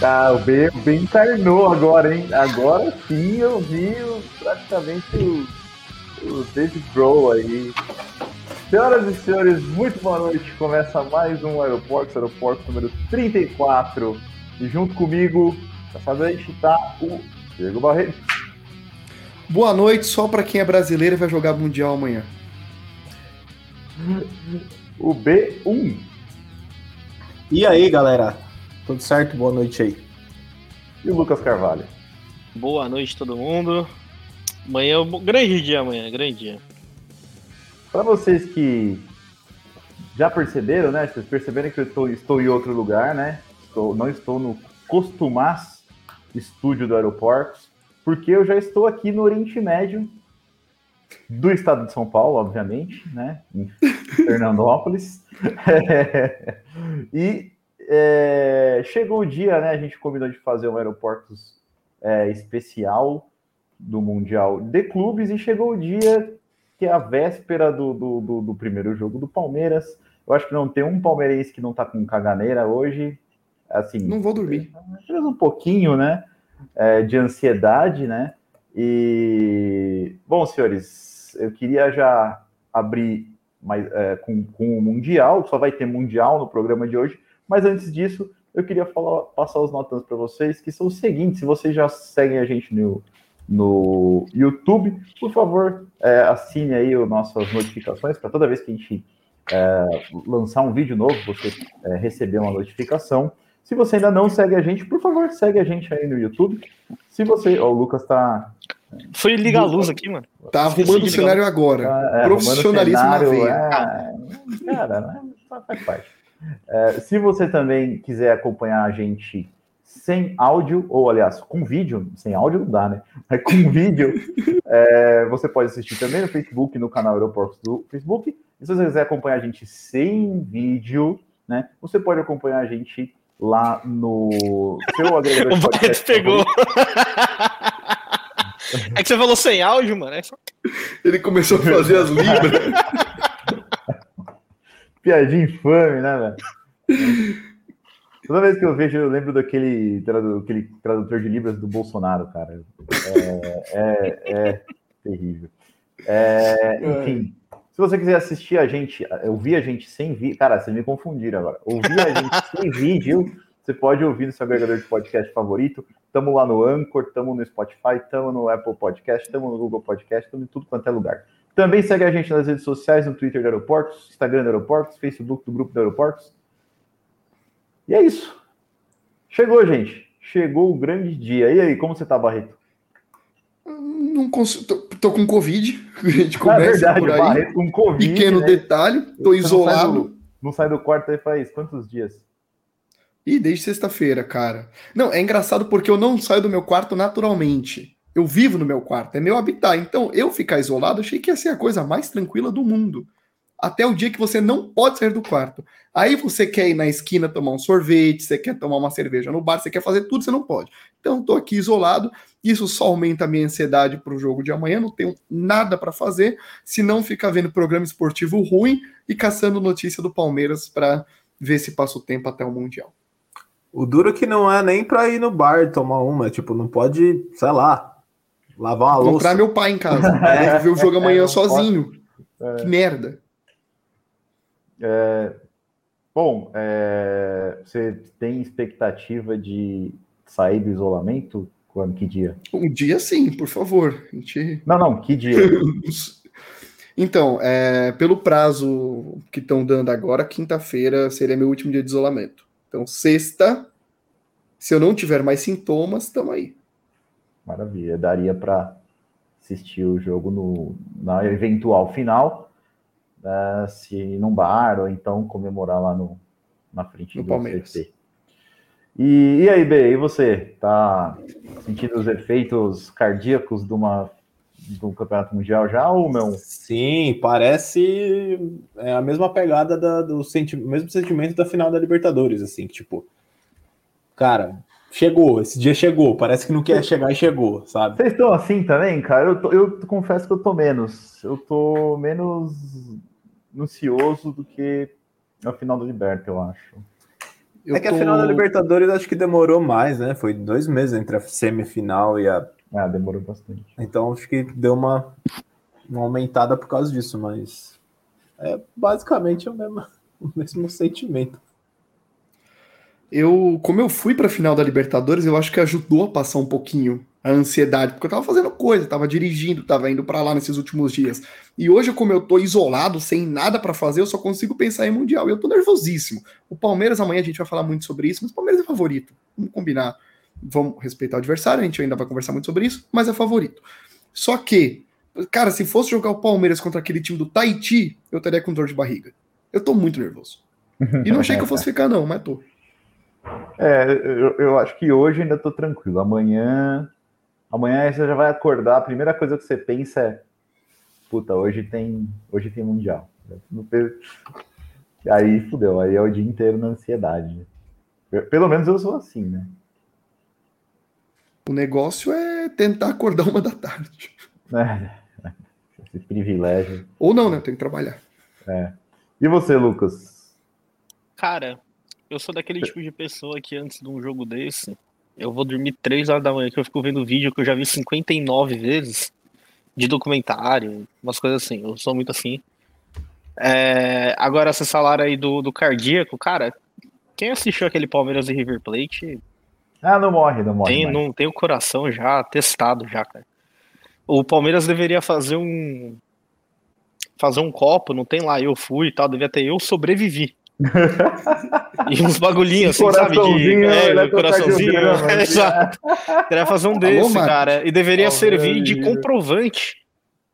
Ah, o B, o B encarnou agora, hein? Agora sim eu vi o, praticamente o, o David Grohl aí. Senhoras e senhores, muito boa noite. Começa mais um Aeroporto, Aeroporto número 34. E junto comigo, essa noite tá o Diego Barreto. Boa noite, só para quem é brasileiro e vai jogar Mundial amanhã. O B1. E aí, galera? Tudo certo? Boa noite aí. E o Lucas Carvalho. Boa noite, todo mundo. Amanhã é um grande dia, amanhã, grande dia. Para vocês que já perceberam, né? Vocês perceberam que eu estou, estou em outro lugar, né? Estou, não estou no Costumaz estúdio do aeroporto, porque eu já estou aqui no Oriente Médio do estado de São Paulo, obviamente, né? Em Fernandópolis. e é, chegou o dia, né? A gente combinou de fazer um aeroportos é, especial do Mundial de Clubes e chegou o dia que é a véspera do, do, do, do primeiro jogo do Palmeiras. Eu acho que não tem um palmeirense que não tá com caganeira hoje. Assim, não vou dormir. Um pouquinho, né? É, de ansiedade, né? E bom, senhores, eu queria já abrir mais, é, com, com o Mundial, só vai ter Mundial no programa de hoje, mas antes disso, eu queria falar, passar os notas para vocês, que são os seguintes: se vocês já seguem a gente no, no YouTube, por favor, é, assine aí as nossas notificações para toda vez que a gente é, lançar um vídeo novo, você é, receber uma notificação. Se você ainda não segue a gente, por favor, segue a gente aí no YouTube. Se você. Ó, o Lucas tá. Foi ligar a luz aqui, mano. Tá arrumando o cenário agora. Tá, é, Profissionalismo cenário, na É, cara, né? faz parte. É, se você também quiser acompanhar a gente sem áudio, ou aliás, com vídeo, sem áudio não dá, né? Mas com vídeo, é, você pode assistir também no Facebook, no canal Aeroportos do Facebook. E se você quiser acompanhar a gente sem vídeo, né? Você pode acompanhar a gente lá no seu agregador de podcast. pegou. é que você falou sem áudio, mano. É Ele começou a fazer as libras. Piadinha infame, né, velho? Toda vez que eu vejo, eu lembro daquele tradu aquele tradutor de libras do Bolsonaro, cara. É, é, é terrível. É, enfim, se você quiser assistir a gente, ouvir a gente sem vídeo. Cara, vocês me confundiram agora. Ouvir a gente sem vídeo, você pode ouvir no seu agregador de podcast favorito. Estamos lá no Anchor, estamos no Spotify, estamos no Apple Podcast, estamos no Google Podcast, estamos em tudo quanto é lugar. Também segue a gente nas redes sociais, no Twitter do Aeroportos, Instagram do Aeroportos, Facebook do Grupo do Aeroportos. E é isso. Chegou, gente. Chegou o grande dia. E aí, como você tá, Barreto? Não consigo, tô, tô, com Covid. A gente começa é verdade, por aí. Barreto com Covid. Pequeno né? detalhe, tô você isolado. Não sai, do, não sai do quarto aí faz quantos dias? E desde sexta-feira, cara. Não, é engraçado porque eu não saio do meu quarto naturalmente. Eu vivo no meu quarto, é meu habitat. Então, eu ficar isolado, achei que ia ser a coisa mais tranquila do mundo até o dia que você não pode sair do quarto. Aí você quer ir na esquina tomar um sorvete, você quer tomar uma cerveja no bar, você quer fazer tudo, você não pode. Então, estou aqui isolado. Isso só aumenta a minha ansiedade para o jogo de amanhã. Não tenho nada para fazer, se não ficar vendo programa esportivo ruim e caçando notícia do Palmeiras para ver se passa o tempo até o Mundial. O duro que não é nem para ir no bar tomar uma, tipo, não pode, sei lá, lavar uma louça. Comprar meu pai em casa. é, ver o jogo amanhã é, sozinho. É. Que merda. É, bom, é, você tem expectativa de sair do isolamento? Quando? Que dia? Um dia sim, por favor. Gente... Não, não, que dia? então, é, pelo prazo que estão dando agora, quinta-feira seria meu último dia de isolamento. Então, sexta, se eu não tiver mais sintomas, estamos aí. Maravilha, daria para assistir o jogo no, na eventual final né, se ir num bar ou então comemorar lá no, na frente no do Palmeiras. CT. E, e aí, B, e você? Tá sentindo os efeitos cardíacos de uma do Campeonato Mundial já ou não? Sim, parece é a mesma pegada da, do senti mesmo sentimento da final da Libertadores, assim, tipo, cara, chegou, esse dia chegou, parece que não quer chegar e chegou, sabe? Vocês estão assim também, cara? Eu, tô, eu confesso que eu tô menos, eu tô menos ansioso do que a final do Liberta, eu acho. Eu é que a tô- final da Libertadores acho que demorou mais, né? Foi dois meses entre a semifinal e a. Ah, demorou bastante. Então acho que deu uma, uma aumentada por causa disso, mas é basicamente o mesmo, o mesmo sentimento. Eu, como eu fui pra final da Libertadores, eu acho que ajudou a passar um pouquinho a ansiedade, porque eu tava fazendo coisa, tava dirigindo, tava indo pra lá nesses últimos dias. E hoje, como eu tô isolado, sem nada pra fazer, eu só consigo pensar em Mundial. E eu tô nervosíssimo. O Palmeiras, amanhã a gente vai falar muito sobre isso, mas o Palmeiras é favorito. Vamos combinar. Vamos respeitar o adversário, a gente ainda vai conversar muito sobre isso, mas é favorito. Só que, cara, se fosse jogar o Palmeiras contra aquele time do Tahiti, eu estaria com dor de barriga. Eu tô muito nervoso. E não achei que eu fosse ficar, não, mas tô. É, eu, eu acho que hoje ainda tô tranquilo. Amanhã. Amanhã você já vai acordar. A primeira coisa que você pensa é. Puta, hoje tem. Hoje tem Mundial. Aí fudeu, aí é o dia inteiro na ansiedade. Pelo menos eu sou assim, né? O negócio é tentar acordar uma da tarde. É, esse privilégio. Ou não, né? Eu tenho que trabalhar. E você, Lucas? Cara, eu sou daquele tipo de pessoa que antes de um jogo desse, eu vou dormir 3 horas da manhã, que eu fico vendo vídeo que eu já vi 59 vezes de documentário, umas coisas assim. Eu sou muito assim. É, agora, essa salário aí do, do cardíaco, cara, quem assistiu aquele Palmeiras e River Plate Ah, não morre, não morre. tem, mais. não, tem o coração já testado já, cara. O Palmeiras deveria fazer um fazer um copo, não tem lá eu fui e tal, devia ter eu sobrevivi. E uns bagulhinhos assim, sabe? De, Coraçãozinho, é, coraçãozinho. eletrocardiograma, assim. Exato. Deveria fazer um Alô, desse, Marcos? cara. E deveria Alô, servir de comprovante.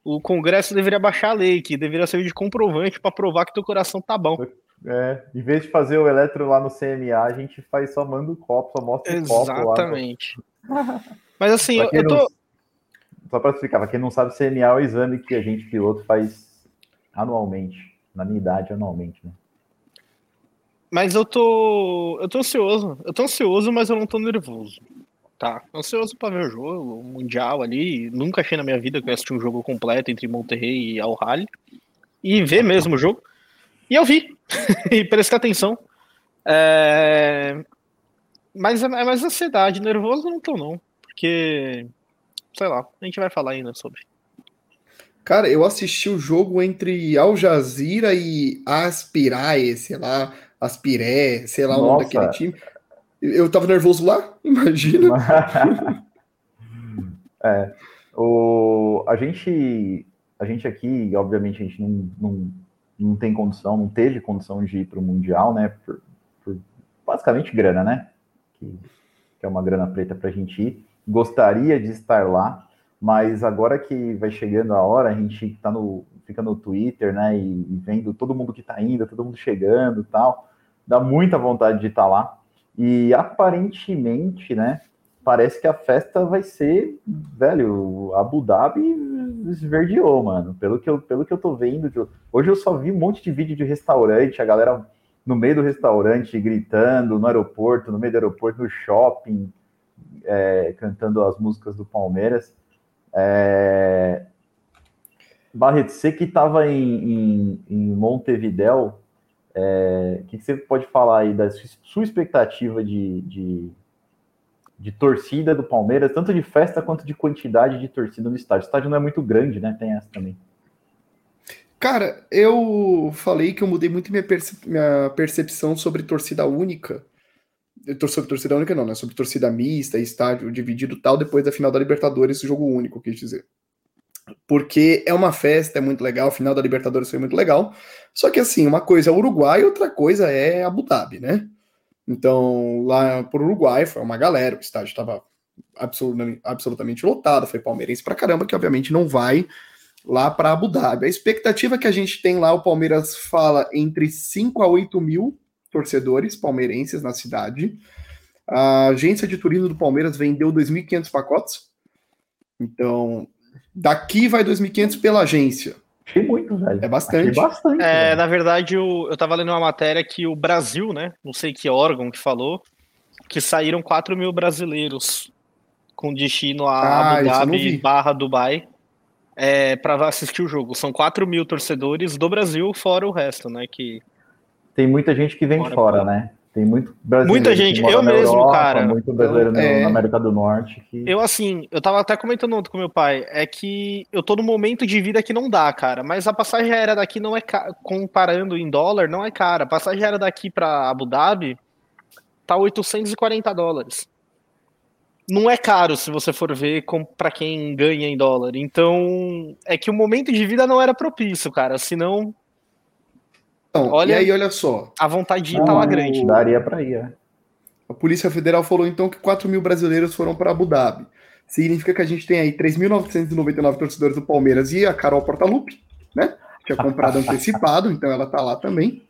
O Congresso deveria baixar a lei, que deveria servir de comprovante pra provar que teu coração tá bom. É, em vez de fazer o eletro lá no CMA, a gente faz só manda o copo, só mostra o copo lá. Exatamente. Mas assim, eu, eu não- tô. Só para explicar, pra quem não sabe, CMA é o exame que a gente, piloto, faz anualmente. Na minha idade, anualmente, né? Mas eu tô. Eu tô ansioso. Eu tô ansioso, mas eu não tô nervoso. Tá. Ansioso pra ver o jogo, o Mundial ali. Nunca achei na minha vida que eu ia assistir um jogo completo entre Monterrey e Al Rally. E ver mesmo o jogo. E eu vi. e prestei atenção. É... Mas é é mais ansiedade. Nervoso não tô, não. Porque. Sei lá, a gente vai falar ainda sobre. Cara, eu assisti o jogo entre Al Jazeera e Aspirae, sei lá, Aspiré, sei lá o nome Nossa. daquele time. Eu tava nervoso lá, imagina. é, o, a gente, a gente aqui, obviamente, a gente não, não, não tem condição, não teve condição de ir para o Mundial, né? Por, por basicamente grana, né? Que, que é uma grana preta para a gente ir. Gostaria de estar lá, mas agora que vai chegando a hora, a gente tá no, fica no Twitter, né? E, e vendo todo mundo que tá indo, todo mundo chegando e tal. Dá muita vontade de estar lá. E aparentemente, né? Parece que a festa vai ser, velho, Abu Dhabi esverdeou, mano. Pelo que eu, pelo que eu tô vendo. Hoje eu só vi um monte de vídeo de restaurante, a galera no meio do restaurante gritando, no aeroporto, no meio do aeroporto, no shopping, é, cantando as músicas do Palmeiras. É... Barreto, você que estava em, em, em Montevidéu, é, o que, você pode falar aí da sua- expectativa de, de, de torcida do Palmeiras, tanto de festa quanto de quantidade de torcida no estádio? O estádio não é muito grande, né? Tem essa também. Cara, eu falei que eu mudei muito minha, perce- minha percepção sobre torcida única. Sobre torcida única, não, né? Sobre torcida mista, estádio dividido tal, depois da final da Libertadores, jogo único, quis dizer. Porque é uma festa, é muito legal, a final da Libertadores foi muito legal. Só que, assim, uma coisa é Uruguai e outra coisa é Abu Dhabi, né? Então, lá por Uruguai foi uma galera, o estádio estava absolutamente, absolutamente lotado, foi palmeirense pra caramba, que obviamente não vai lá para Abu Dhabi. A expectativa que a gente tem lá, o Palmeiras fala entre 5 a 8 mil torcedores palmeirenses na cidade. A agência de turismo do Palmeiras vendeu 2.500 pacotes. Então, daqui vai 2.500 pela agência. Achei muito, velho. É bastante. Achei bastante. É, velho. na verdade, eu, eu tava lendo uma matéria que o Brasil, né? Não sei que órgão que falou, que saíram 4 mil brasileiros com destino a Ah, Abu Dhabi barra Dubai é, para assistir o jogo. São 4 mil torcedores do Brasil, fora o resto, né? Que Tem muita gente que vem fora, bora. né? Tem muito brasileiro Muita que gente, mora eu na mesmo, Europa, cara. Muito brasileiro no- É. na América do Norte. Que... Eu, assim, eu tava até comentando ontem com meu pai, é que eu tô num momento de vida que não dá, cara. Mas a passagem aérea daqui não é ca... comparando em dólar, não é cara. A passagem aérea daqui pra Abu Dhabi tá 840 dólares. Não é caro se você for ver com... pra quem ganha em dólar. Então, é que o momento de vida não era propício, cara. Senão, Então, Olha- E aí, olha só. a vontade de ir Não, tá grande. Daria pra ir, é. A Polícia Federal falou então que 4 mil brasileiros foram para Abu Dhabi. Significa que a gente tem aí 3.999 torcedores do Palmeiras e a Carol Portalupe, né? Tinha comprado antecipado, então ela tá lá também.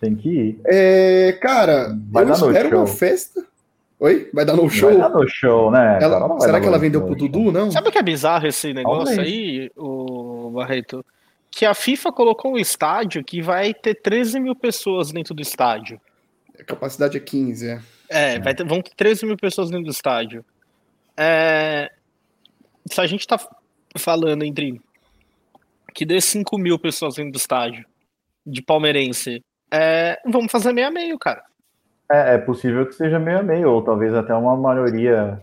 Tem que ir. É, cara, Vai eu dar no espero uma show. festa. Oi? Vai dar no show? Vai dar no show, né? Ela- será que ela vendeu show, pro Dudu, não? Sabe o que é bizarro esse negócio Talvez. aí, o Barreto? Que a FIFA colocou um estádio que vai ter 13 mil pessoas dentro do estádio. A capacidade é 15, é. É, vai ter- vão ter 13 mil pessoas dentro do estádio. É, se a gente tá falando entre que dê 5 mil pessoas dentro do estádio de palmeirense, é, vamos fazer meio a meio, cara. É, é possível que seja meio a meio, ou talvez até uma maioria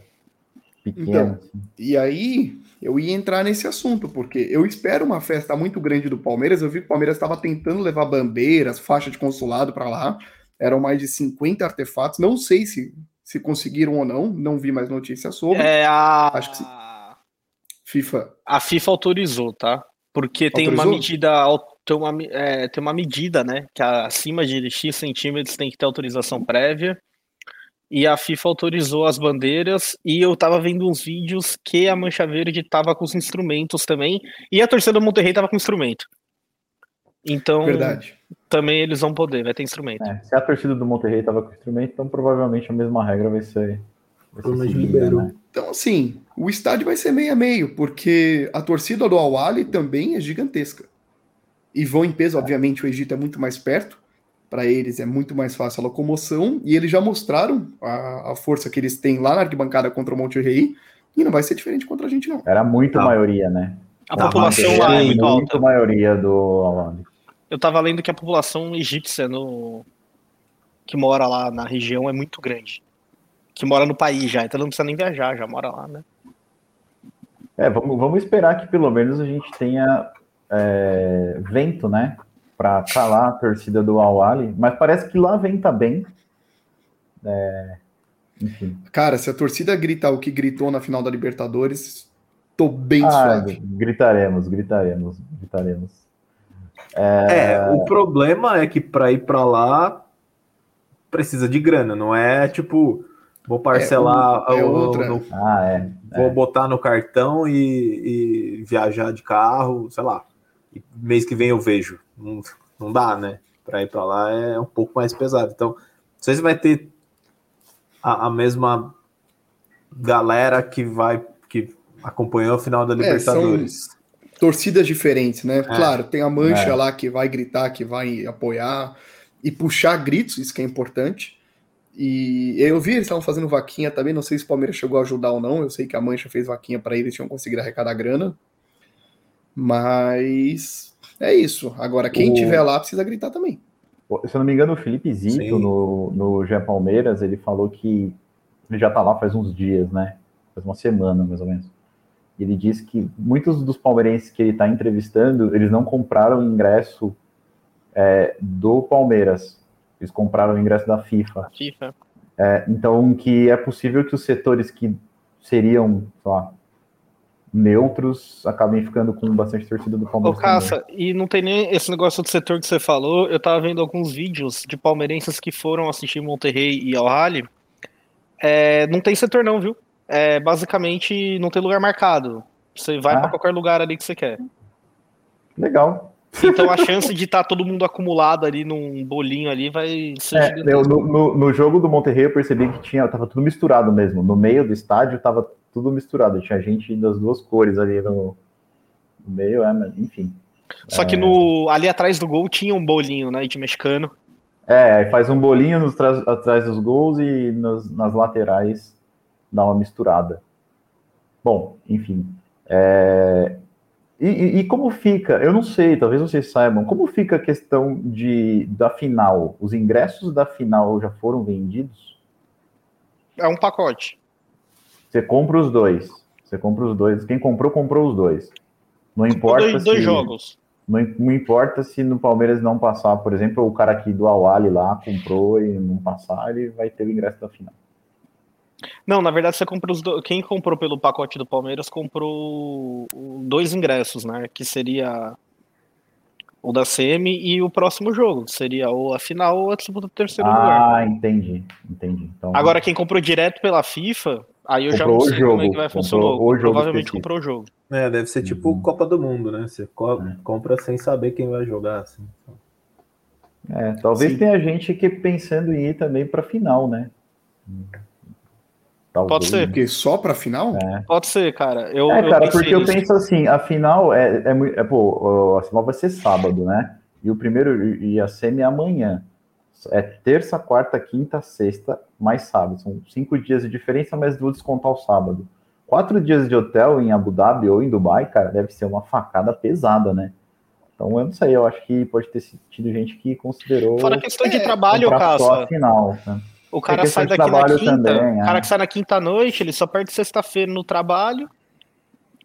pequena. assim. E aí, eu ia entrar nesse assunto, porque eu espero uma festa muito grande do Palmeiras. Eu vi que o Palmeiras estava tentando levar bandeiras, faixa de consulado para lá. Eram mais de 50 artefatos. Não sei se, se conseguiram ou não, não vi mais notícias sobre. É a, Acho que sim. FIFA. a FIFA autorizou, tá? Porque tem uma Autorizou? medida, tem uma, é, tem uma medida, né? Que acima de X centímetros tem que ter autorização prévia. E a FIFA autorizou as bandeiras. E eu tava vendo uns vídeos que a Mancha Verde tava com os instrumentos também. E a torcida do Monterrey tava com instrumento. Então, Verdade. também eles vão poder, vai ter instrumento. É, se a torcida do Monterrey estava com instrumento, então provavelmente a mesma regra vai ser. Vai ser seguida, né? Então, assim, o estádio vai ser meio a meio, porque a torcida do Al-Ali também é gigantesca. E vão em peso, obviamente, o Egito é muito mais perto. Para eles é muito mais fácil a locomoção. E eles já mostraram a, a força que eles têm lá na arquibancada contra o Monterrey. E não vai ser diferente contra a gente, não. Era muito Não. maioria, né? A Tá, população lá é muito alta. maioria do. Eu tava lendo que a população egípcia no... que mora lá na região é muito grande. Que mora no país já, então não precisa nem viajar, já mora lá, né? É, vamos, vamos esperar que pelo menos a gente tenha é, vento, né? Para calar a torcida do Al-Ali, mas parece que lá venta bem. É, enfim. Cara, se a torcida gritar o que gritou na final da Libertadores, tô bem Ah, suave. gritaremos, gritaremos, gritaremos. É, o problema é que para ir para lá precisa de grana, não é tipo, vou parcelar, É, o- é outra. no- Ah, é. vou botar no cartão e, e viajar de carro, sei lá. E mês que vem eu vejo. Não, não dá, né? Para ir para lá é um pouco mais pesado. Então, não sei se vai ter a, a mesma galera que vai que acompanhou a final da É, Libertadores. torcidas diferentes, né? Claro, tem a mancha É. lá que vai gritar, que vai apoiar e puxar gritos, isso que é importante. E eu vi eles estavam fazendo vaquinha também, não sei se o Palmeiras chegou a ajudar ou não. Eu sei que a Mancha fez vaquinha para eles, tinham conseguido arrecadar grana. Mas é isso. Agora, quem O- tiver lá precisa gritar também. Se eu não me engano, o Felipe Zito, Sim. no, no Gé Palmeiras, ele falou que ele já tá lá faz uns dias, né? Faz uma semana, mais ou menos. E ele disse que muitos dos palmeirenses que ele está entrevistando, eles não compraram o ingresso é, do Palmeiras. Eles compraram o ingresso da FIFA. FIFA. É, então, que é possível que os setores que seriam, sei lá, neutros acabem ficando com bastante torcida do Ô, Palmeiras. também. Caça, e não tem nem esse negócio do setor que você falou. Eu tava vendo alguns vídeos de palmeirenses que foram assistir Monterrey e Al Rally. É, não tem setor, não, viu? É, basicamente, não tem lugar marcado. Você vai Ah. pra qualquer lugar ali que você quer. Legal. Então a chance de estar todo mundo acumulado ali num bolinho ali vai ser É, eu, no, no- no jogo do Monterrey eu percebi que tinha, tava tudo misturado mesmo. No meio do estádio tava tudo misturado. Tinha gente das duas cores ali no, no meio, é, mas, enfim. Só que no, ali atrás do gol tinha um bolinho, né, de mexicano. É, faz um bolinho nos atrás dos gols e nas, nas laterais dá uma misturada. Bom, enfim. é, E, e, e como fica? Eu não sei, talvez vocês saibam. Como fica a questão de da final? Os ingressos da final já foram vendidos? É um pacote. Você compra os dois. Você compra os dois. Quem comprou, comprou os dois. Não importa dois, se, dois jogos. Não, não importa se no Palmeiras não passar, por exemplo, o cara aqui do Awali lá comprou e não passar, ele vai ter o ingresso da final. Não, na verdade você comprou os do... quem comprou pelo pacote do Palmeiras comprou dois ingressos, né? Que seria o da CM e o próximo jogo, que seria ou a final ou a disputa do terceiro ah, lugar. Ah, entendi, entendi. Então, Agora quem comprou direto pela FIFA, aí eu já não sei jogo, como é que vai funcionar. Provavelmente específico. comprou o jogo. É, deve ser tipo uhum. Copa do Mundo, né? Você co é. compra sem saber quem vai jogar. Assim. É, talvez Sim. tenha gente que pensando em ir também para final, né? Talvez. Pode ser. Porque só para final? É. Pode ser, cara. Eu, é, cara, porque eu penso assim, a final é, é, é, pô, a final vai ser sábado, né? E o primeiro e a semi é amanhã. É terça, quarta, quinta, sexta, mais sábado. São cinco dias de diferença, mas vou descontar o sábado. Quatro dias de hotel em Abu Dhabi ou em Dubai, cara, deve ser uma facada pesada, né? Então eu não sei, eu acho que pode ter tido gente que considerou. Fora a questão de trabalho, Caça. final. Né? O cara sai daqui na quinta. Também, o cara é. que sai na quinta noite, ele só perde sexta-feira no trabalho,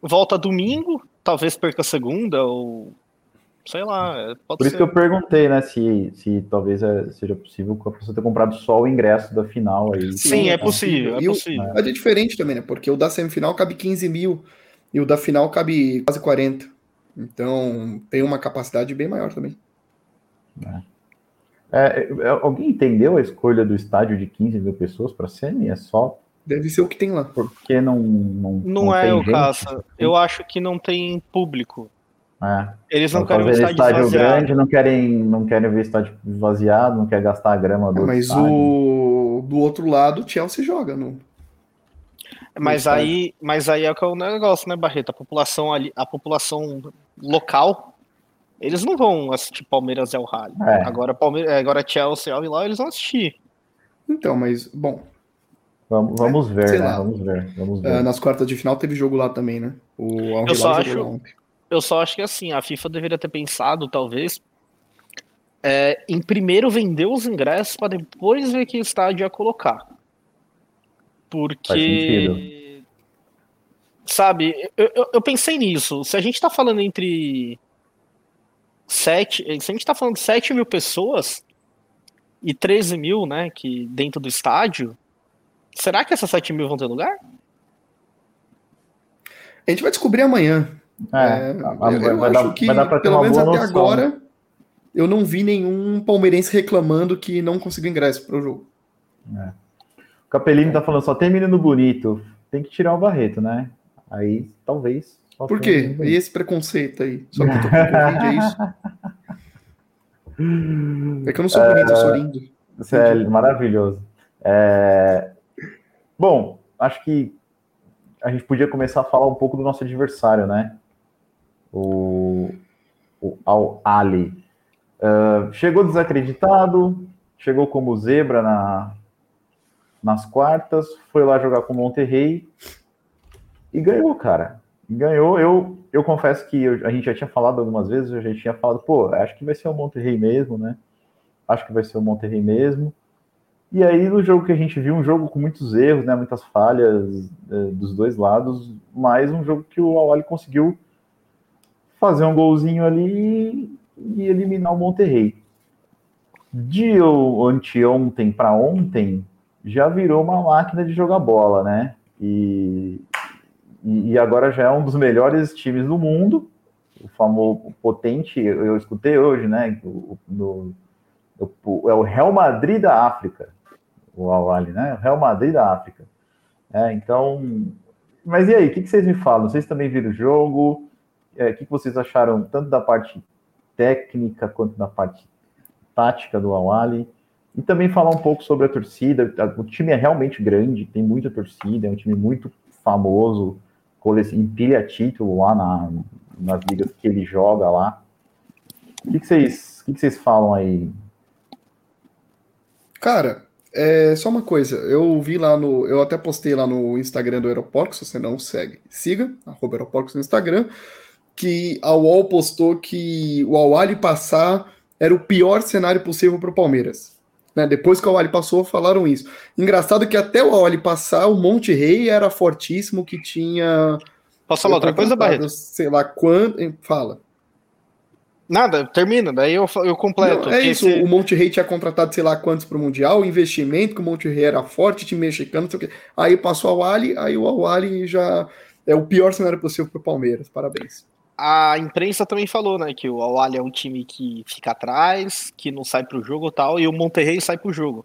volta domingo, talvez perca segunda, ou sei lá. É, Por ser. isso que eu perguntei, né, se, se talvez é, seja possível a pessoa ter comprado só o ingresso da final aí. Sim, é possível, é possível. Mas é diferente também, né? Porque o da semifinal cabe 15 mil e o da final cabe quase 40. Então tem uma capacidade bem maior também. É. É, é, alguém entendeu a escolha do estádio de 15 mil pessoas para semi? É só. Deve ser o que tem lá. Porque não. Não, não, não é o caso. Eu acho que não tem público. É. Eles não querem ver estádio, estádio grande, não querem, não querem ver estádio vaziado, não quer gastar a grama do Mas estádio. o do outro lado, o Chelsea joga no. Mas aí, mas aí é o negócio, né, Barreto? A população ali, a população local eles não vão assistir Palmeiras e El Rally. É. Agora, Palmeiras, agora Chelsea e lá eles vão assistir. Então, mas, bom. Vamos, vamos é, ver, né? Vamos ver. Vamos ver. É, nas quartas de final teve jogo lá também, né? O eu só acho, eu só acho que assim, a FIFA deveria ter pensado, talvez, é, em primeiro vender os ingressos para depois ver que estádio ia colocar. Porque. Sabe, eu, eu, eu pensei nisso. Se a gente tá falando entre 7, se a gente está falando de 7 mil pessoas e 13 mil, né, que dentro do estádio, será que essas 7 mil vão ter lugar? A gente vai descobrir amanhã. É, é, eu, eu vai, acho dar, que, pelo menos até noção. agora, eu não vi nenhum palmeirense reclamando que não conseguiu ingresso para o jogo. É. O Capelino tá falando, só tem menino bonito. Tem que tirar o Barreto, né? Aí, talvez, por quê? E esse preconceito aí? Só que eu tô com Covid, é isso? É que eu não sou bonito, eu sou lindo. Sério, é maravilhoso. É... Bom, acho que a gente podia começar a falar um pouco do nosso adversário, né? O, o Al Ali. Uh, chegou desacreditado, chegou como zebra na, nas quartas, foi lá jogar com o Monterrey e ganhou, cara ganhou. Eu, eu confesso que eu, a gente já tinha falado algumas vezes, a gente tinha falado, pô, acho que vai ser o Monterrey mesmo, né? Acho que vai ser o Monterrey mesmo. E aí, no jogo que a gente viu, um jogo com muitos erros, né? Muitas falhas é, dos dois lados, mas um jogo que o Awali conseguiu fazer um golzinho ali e eliminar o Monterrey. De anteontem para ontem, já virou uma máquina de jogar bola, né? E, e, agora já é um dos melhores times do mundo, o famoso potente, eu, escutei hoje, né? O, no, o, é o Real Madrid da África, o Awali, né? Real Madrid da África. É, então, mas e aí, o que, que, vocês me falam? Vocês também viram o jogo? É, o que, que vocês acharam tanto da parte técnica quanto da parte tática do Awali? E também falar um pouco sobre a torcida. O time é realmente grande, tem muita torcida, é um time muito famoso empilha título lá na, nas ligas que ele joga lá. O que, vocês, que, que vocês falam aí? Cara, é só uma coisa. Eu vi lá no. Eu até postei lá no Instagram do Aeroporto, se você não segue, siga, arroba Aeroportos no Instagram. Que a UOL postou que o Awali passar era o pior cenário possível para o Palmeiras. Né? Depois que o Awali passou, falaram isso. Engraçado que até o Awali passar, o Monte Rei era fortíssimo, que tinha. Posso falar outra coisa, Barreto? Sei lá quando. Fala. Nada, termina, daí eu, eu completo. Não, é isso, esse... o Monte Rei tinha contratado sei lá quantos para o Mundial, o investimento, que o Monte Rei era forte, time mexicano, não sei o quê. Aí passou o Awali, aí o Awali já é o pior cenário possível para o Palmeiras. Parabéns. A imprensa também falou, né, que o Awali é um time que fica atrás, que não sai para o jogo e tal, e o Monterrey sai para o jogo.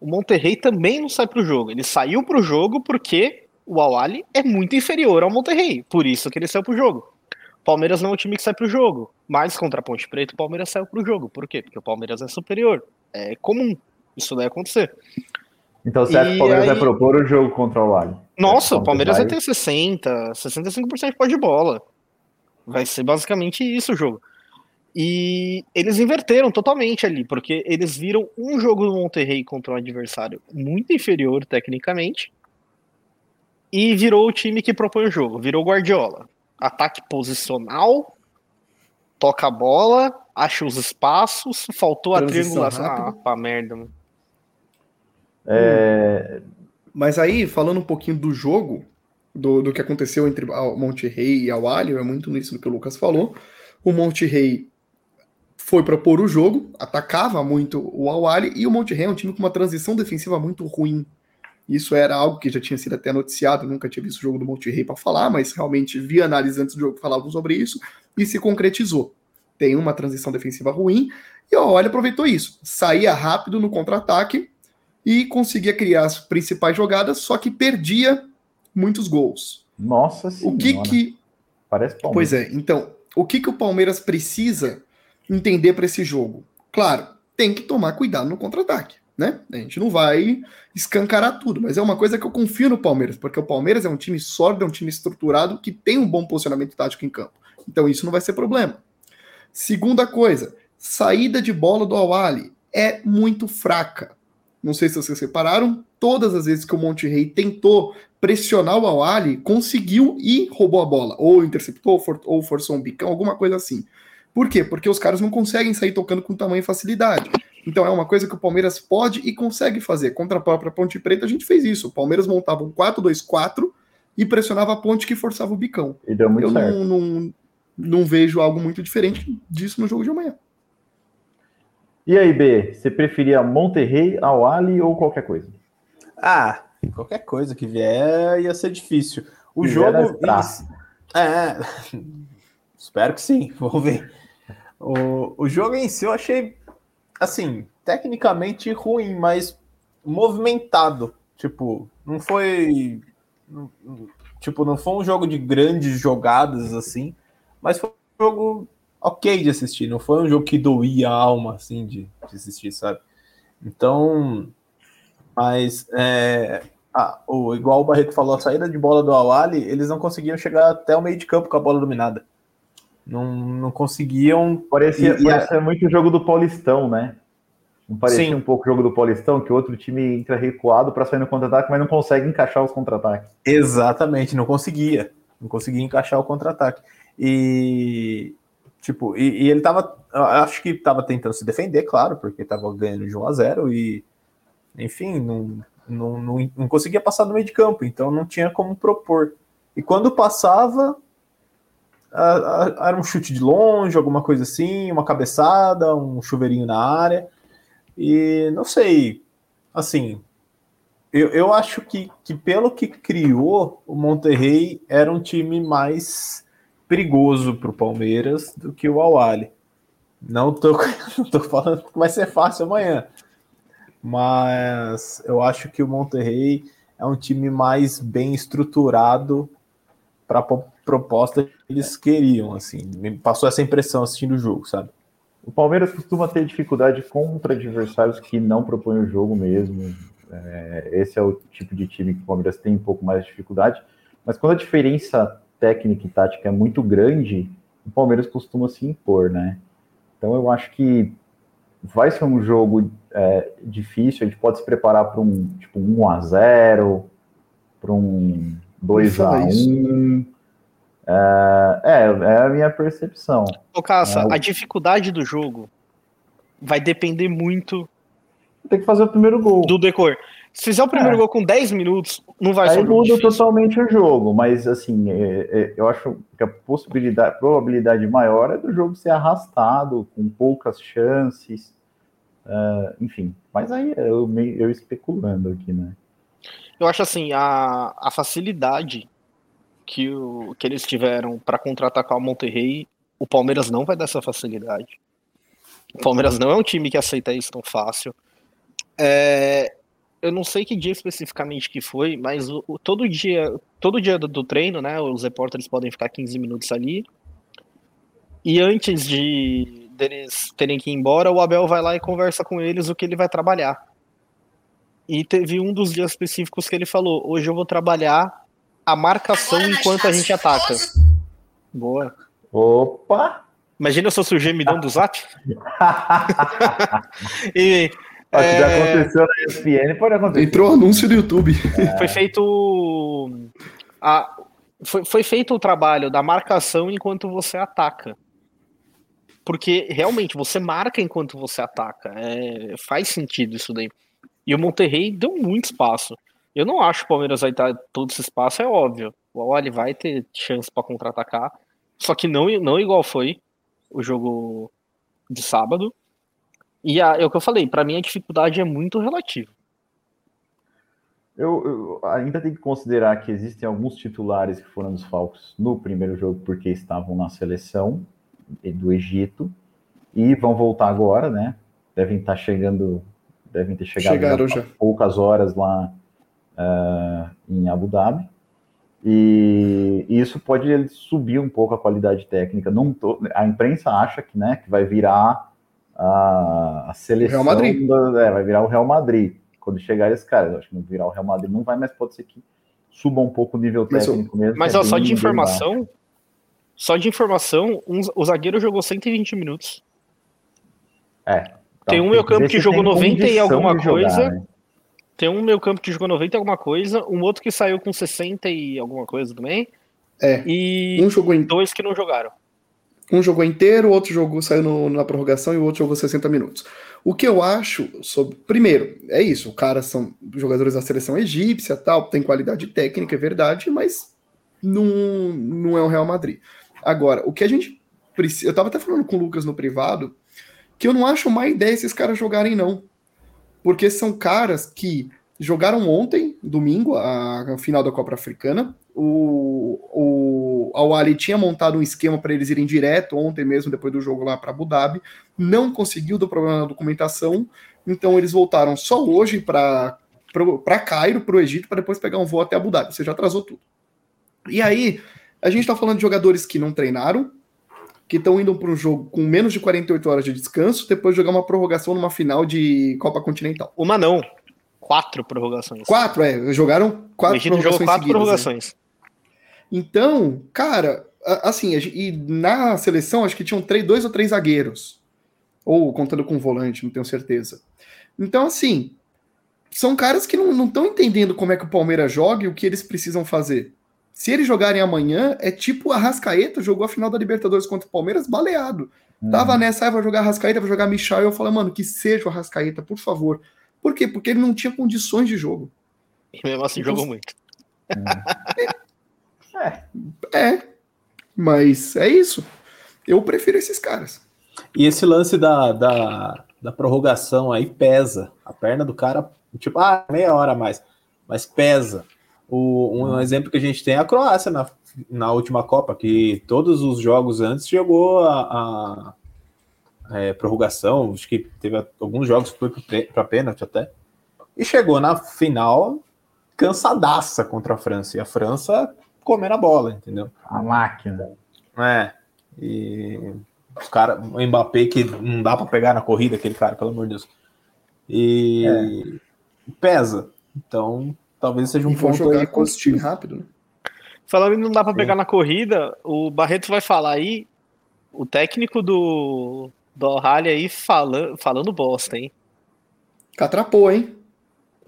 O Monterrey também não sai para o jogo. Ele saiu para o jogo porque o Awali é muito inferior ao Monterrey, por isso que ele saiu para o jogo. Palmeiras não é um time que sai pro jogo. Mas contra a Ponte Preta, o Palmeiras saiu pro jogo. Por quê? Porque o Palmeiras é superior. É comum. Isso vai acontecer. Então você acha que o Palmeiras aí... vai propor o jogo contra o Wally? Nossa, o Palmeiras vai ter 60, 65% de pó de bola. Vai ser basicamente isso o jogo. E eles inverteram totalmente ali, porque eles viram um jogo do Monterrey contra um adversário muito inferior tecnicamente e virou o time que propõe o jogo, virou Guardiola ataque posicional, toca a bola, acha os espaços, faltou a triangulação. Ah, pra merda, mano. É... Mas aí, falando um pouquinho do jogo, do, do que aconteceu entre o Monte Rei e a Alho, é muito nisso do que o Lucas falou. O Monte Rei foi propor o jogo, atacava muito o Awali, e o Monte Rei é um time com uma transição defensiva muito ruim. Isso era algo que já tinha sido até noticiado, nunca tinha visto o jogo do Monte Rei para falar, mas realmente vi análise antes do jogo que falavam sobre isso e se concretizou. Tem uma transição defensiva ruim e o Olha aproveitou isso. Saía rápido no contra-ataque e conseguia criar as principais jogadas, só que perdia muitos gols. Nossa senhora. O que que Parece Palmeiras. Pois é, então, o que que o Palmeiras precisa entender para esse jogo? Claro, tem que tomar cuidado no contra-ataque né? A gente não vai escancarar tudo, mas é uma coisa que eu confio no Palmeiras, porque o Palmeiras é um time sólido, é um time estruturado que tem um bom posicionamento tático em campo. Então isso não vai ser problema. Segunda coisa, saída de bola do Awali é muito fraca. Não sei se vocês repararam, todas as vezes que o Monte Rei tentou pressionar o Awali, conseguiu e roubou a bola, ou interceptou, ou, for, ou forçou um bicão, alguma coisa assim. Por quê? Porque os caras não conseguem sair tocando com tamanho e facilidade. Então é uma coisa que o Palmeiras pode e consegue fazer. Contra a própria Ponte Preta a gente fez isso. O Palmeiras montava um 4-2-4 e pressionava a ponte que forçava o bicão. E deu muito Eu certo. Não, não, não vejo algo muito diferente disso no jogo de amanhã. E aí, B, você preferia Monterrey, ao Ali ou qualquer coisa? Ah, qualquer coisa que vier ia ser difícil. O que jogo. É, espero que sim, vamos ver. O, o jogo em si eu achei assim, tecnicamente ruim, mas movimentado. Tipo, não foi. Tipo, não foi um jogo de grandes jogadas assim, mas foi um jogo ok de assistir. Não foi um jogo que doía a alma, assim, de, de assistir, sabe? Então, mas é, ah, o, igual o Barreto falou, a saída de bola do Awali, eles não conseguiam chegar até o meio de campo com a bola dominada. Não, não conseguiam. Parecia, e, parecia a... muito o jogo do Paulistão, né? Não parecia Sim. um pouco o jogo do Paulistão, que o outro time entra recuado para sair no contra-ataque, mas não consegue encaixar os contra-ataques. Exatamente, não conseguia. Não conseguia encaixar o contra-ataque. E, tipo, e, e, ele tava, acho que tava tentando se defender, claro, porque tava ganhando de 1 a 0 e, enfim, não, não, não, não conseguia passar no meio de campo, então não tinha como propor. E quando passava, era um chute de longe, alguma coisa assim, uma cabeçada, um chuveirinho na área. E não sei, assim, eu, eu acho que, que pelo que criou, o Monterrey era um time mais perigoso para o Palmeiras do que o Awali. Não tô, não tô falando que vai ser fácil amanhã, mas eu acho que o Monterrey é um time mais bem estruturado para a proposta que eles queriam, assim. Me passou essa impressão assistindo o jogo, sabe? O Palmeiras costuma ter dificuldade contra adversários que não propõem o jogo mesmo. É, esse é o tipo de time que o Palmeiras tem um pouco mais de dificuldade. Mas quando a diferença técnica e tática é muito grande, o Palmeiras costuma se impor, né? Então eu acho que vai ser um jogo é, difícil. A gente pode se preparar para um tipo 1 a 0 para um 2 a 1 É, é, é a minha percepção. Ô, Caça, É. a dificuldade do jogo vai depender muito Tem que fazer o primeiro gol. do decor. Se fizer o primeiro É. gol com 10 minutos, não vai ser Aí um jogo muda difícil. totalmente o jogo, mas assim, é- é- eu acho que a possibilidade, a probabilidade maior é do jogo ser arrastado, com poucas chances, é, enfim. Mas aí é eu, eu especulando aqui, né? Eu acho assim, a, a facilidade que, o, que eles tiveram para contra-atacar o Monterrey, o Palmeiras não vai dar essa facilidade. O Palmeiras não é um time que aceita isso tão fácil. É, eu não sei que dia especificamente que foi, mas o, o- todo dia, todo dia do, do treino, né, os repórteres podem ficar 15 minutos ali. E antes de deles terem que ir embora, o Abel vai lá e conversa com eles o que ele vai trabalhar. E teve um dos dias específicos que ele falou: hoje eu vou trabalhar a marcação enquanto a gente ataca. Boa. Opa! Imagina se eu sou o gemidão do zap. e Ó, Se É. já aconteceu na ESPN, pode acontecer. Entrou anúncio do YouTube. foi feito. A, foi, foi feito o trabalho da marcação enquanto você ataca. Porque realmente você marca enquanto você ataca. É, faz sentido isso daí. E o Monterrey deu muito espaço. Eu não acho que o Palmeiras vai dar todo esse espaço, é óbvio. O Ali vai ter chance para contra-atacar. Só que não, não igual foi o jogo de sábado. E a- é o que eu falei, para mim a dificuldade é muito relativa. Eu, eu ainda tenho que considerar que existem alguns titulares que foram desfalques no primeiro jogo porque estavam na seleção do Egito e vão voltar agora, né? Devem estar chegando, devem ter chegado Chegaram já há já. poucas horas lá ah, em Abu Dhabi. E isso pode subir um pouco a qualidade técnica. Não tô- a imprensa acha que, né, que vai virar a, a seleção, Real Madrid. da- é, vai virar o Real Madrid quando chegar esse cara. Eu acho que não virar o Real Madrid não vai, mas pode ser que suba um pouco o nível Mas técnico mesmo. Mas é ó, só bem- de informação, só de informação, um- o zagueiro jogou 120 minutos. É. Tem um meio-campo ver que jogou tem 90 e alguma jogar, coisa. né? Tem um meio campo que jogou 90 e alguma coisa, um outro que saiu com 60 e alguma coisa também, É. e Um jogou, in- dois que não jogaram. um jogou inteiro, o outro jogou saiu no- na prorrogação e o outro jogou 60 minutos. O que eu acho sobre. Primeiro, é isso. Os caras são jogadores da seleção egípcia tal, tem qualidade técnica, é verdade, mas não, não é o Real Madrid. Agora, o que a gente precisa. Eu tava até falando com o Lucas no privado que eu não acho má ideia esses caras jogarem, não. Porque são caras que jogaram ontem, domingo, a, final da Copa Africana. O, o Al Ali tinha montado um esquema para eles irem direto ontem mesmo, depois do jogo lá para Abu Dhabi. Não conseguiu do problema na documentação, então eles voltaram só hoje para para Cairo, para o Egito, para depois pegar um voo até Abu Dhabi. Você já atrasou tudo. E aí, a gente está falando de jogadores que não treinaram, que estão indo para um jogo com menos de 48 horas de descanso, depois jogar uma prorrogação numa final de Copa Continental. Uma não, quatro prorrogações. Quatro, é, jogaram o quatro jogou prorrogações quatro seguidas, né? prorrogações. Então, cara, assim, e na seleção acho que tinham três, dois ou três zagueiros. Ou contando com o volante, não tenho certeza. Então, assim, são caras que não estão entendendo como é que o Palmeiras joga e o que eles precisam fazer. Se eles jogarem amanhã, é tipo a Rascaeta jogou a final da Libertadores contra o Palmeiras baleado. Uhum. Tava nessa, ah, vai jogar Rascaeta, vai jogar Michel, e eu falei, mano, que seja o Rascaeta, por favor. Por quê? Porque ele não tinha condições de jogo. E mesmo assim Então, jogou muito. É, mas é isso. Eu prefiro esses caras. E esse lance da, da, da prorrogação aí pesa. A perna do cara, tipo, ah, meia hora a mais. Mas pesa. O, um exemplo que a gente tem é a Croácia na, na última Copa, que todos os jogos antes jogou a, a é, prorrogação. Acho que teve alguns jogos que foi para pênalti até. E chegou na final cansadaça contra a França. E a França comendo a bola, entendeu? A máquina. É. E os caras, o Mbappé que não dá para pegar na corrida, aquele cara, pelo amor de Deus. E pesa. Então, talvez seja um E ponto jogar aí com os time positivo. rápido, né? Falando em não dá pra pegar na corrida, o Barreto vai falar aí, o técnico do, do Al-Ahly aí falando, falando bosta, hein? Catrapou, hein?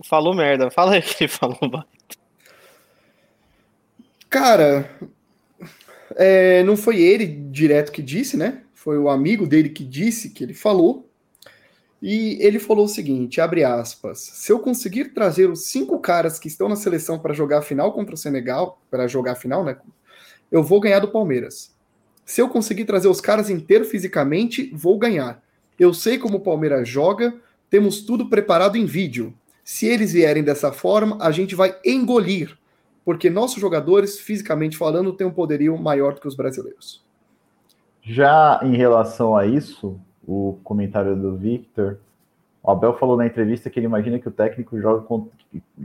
Falou merda. Fala aí o que ele falou, Barreto. Cara, é, não foi ele direto que disse, né? Foi o amigo dele que disse que ele falou. E ele falou o seguinte: abre aspas. Se eu conseguir trazer os cinco caras que estão na seleção para jogar a final contra o Senegal, para jogar a final, né? Eu vou ganhar do Palmeiras. Se eu conseguir trazer os caras inteiros fisicamente, vou ganhar. Eu sei como o Palmeiras joga, temos tudo preparado em vídeo. Se eles vierem dessa forma, a gente vai engolir, porque nossos jogadores, fisicamente falando, têm um poderio maior do que os brasileiros. Já em relação a isso, o comentário do Victor, o Abel falou na entrevista que ele imagina que o técnico joga contra,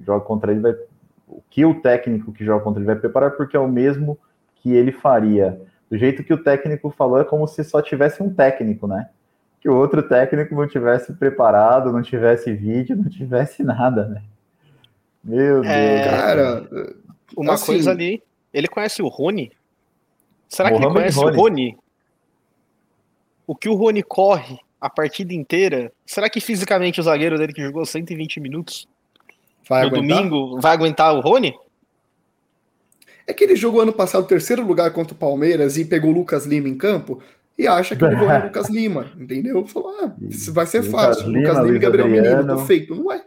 joga contra ele vai. O que o técnico que joga contra ele vai preparar, porque é o mesmo que ele faria. Do jeito que o técnico falou, é como se só tivesse um técnico, né? que o outro técnico não tivesse preparado, não tivesse vídeo, não tivesse nada, né? Meu Deus. É... Cara, uma assim, coisa ali. Ele conhece o Rony? Será que ele conhece Rony. o Rony? O que o Rony corre a partida inteira? Será que fisicamente o zagueiro dele que jogou 120 minutos vai no aguentar? domingo vai aguentar o Rony? É que ele jogou ano passado terceiro lugar contra o Palmeiras e pegou o Lucas Lima em campo e acha que gol é o Lucas Lima, entendeu? Falou, ah, isso vai ser fácil. Lucas, Lucas Lima e Gabriel Adriano. Menino, tô feito. Não é.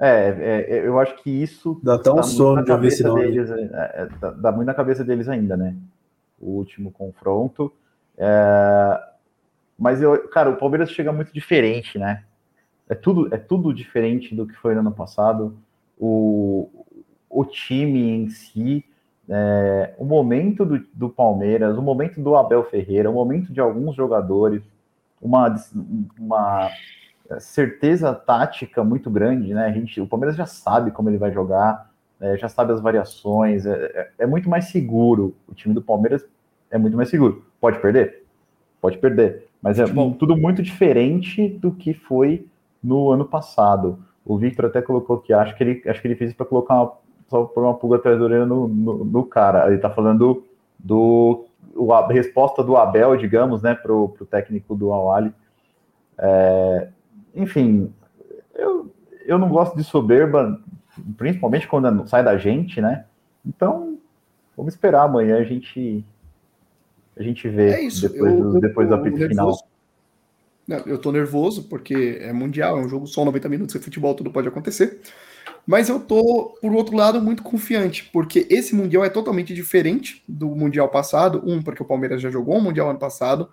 é. É, eu acho que isso dá até um sono de ver esse deles, é, é, dá, dá muito na cabeça deles ainda, né? O último confronto. É, mas eu, cara, o Palmeiras chega muito diferente, né? É tudo, é tudo diferente do que foi no ano passado. O, o time em si, é, o momento do, do, Palmeiras, o momento do Abel Ferreira, o momento de alguns jogadores, uma, uma certeza tática muito grande, né? A gente, o Palmeiras já sabe como ele vai jogar, é, já sabe as variações, é, é, é, muito mais seguro. O time do Palmeiras é muito mais seguro. Pode perder? Pode perder. Mas é Bom. tudo muito diferente do que foi no ano passado. O Victor até colocou que acho que ele acho que ele fez para colocar uma só por uma pulga atrás da orelha no, no, no, cara. Ele tá falando do o, a resposta do Abel, digamos, né, pro, pro técnico do Awali. É, enfim, eu, eu não gosto de soberba, principalmente quando sai da gente, né? Então, vamos esperar amanhã a gente a gente vê é isso, depois, eu, do, depois do apito final. Não, eu tô nervoso porque é mundial, é um jogo só 90 minutos de futebol, tudo pode acontecer. Mas eu tô, por outro lado, muito confiante, porque esse Mundial é totalmente diferente do Mundial passado. Um, porque o Palmeiras já jogou o Mundial ano passado.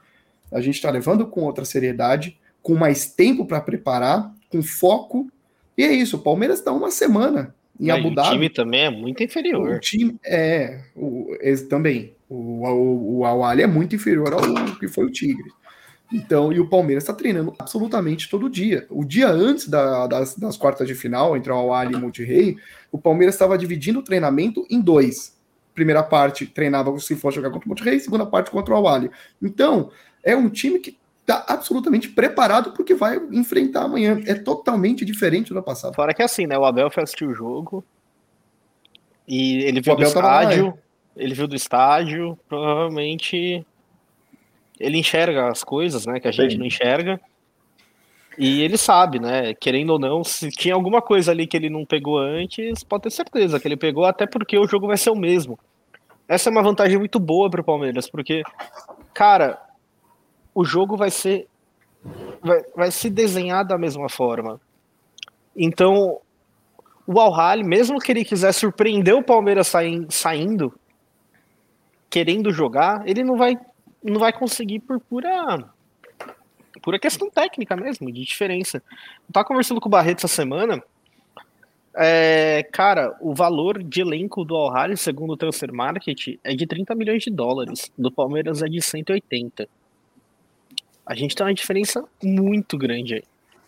A gente está levando com outra seriedade, com mais tempo para preparar, com foco. E é isso, o Palmeiras está uma semana em Abu Dhabi. O time também é muito inferior. O time é, o, é também. O, o, o Awali é muito inferior ao que foi o Tigre. Então, e o Palmeiras está treinando absolutamente todo dia. O dia antes da, das, das, quartas de final, entre o Ali e o Monterrey, o Palmeiras estava dividindo o treinamento em dois. Primeira parte treinava se for jogar contra o Monterrey, segunda parte contra o Ali. Então, é um time que está absolutamente preparado porque vai enfrentar amanhã. É totalmente diferente do passado. Fora que é assim, né? O Abel foi assistir o jogo e ele viu do estádio, ele viu do estádio, provavelmente ele enxerga as coisas, né, que a gente Sim. não enxerga. E ele sabe, né? Querendo ou não, se tinha alguma coisa ali que ele não pegou antes, pode ter certeza que ele pegou, até porque o jogo vai ser o mesmo. Essa é uma vantagem muito boa para o Palmeiras, porque, cara, o jogo vai ser. Vai, vai se desenhar da mesma forma. Então, o Al mesmo que ele quiser surpreender o Palmeiras saindo, querendo jogar, ele não vai não vai conseguir por pura pura questão técnica mesmo, de diferença. Eu tava conversando com o Barreto essa semana. É, cara, o valor de elenco do Al segundo o Transfer Market, é de 30 milhões de dólares. Do Palmeiras é de 180. A gente tem uma diferença muito grande aí.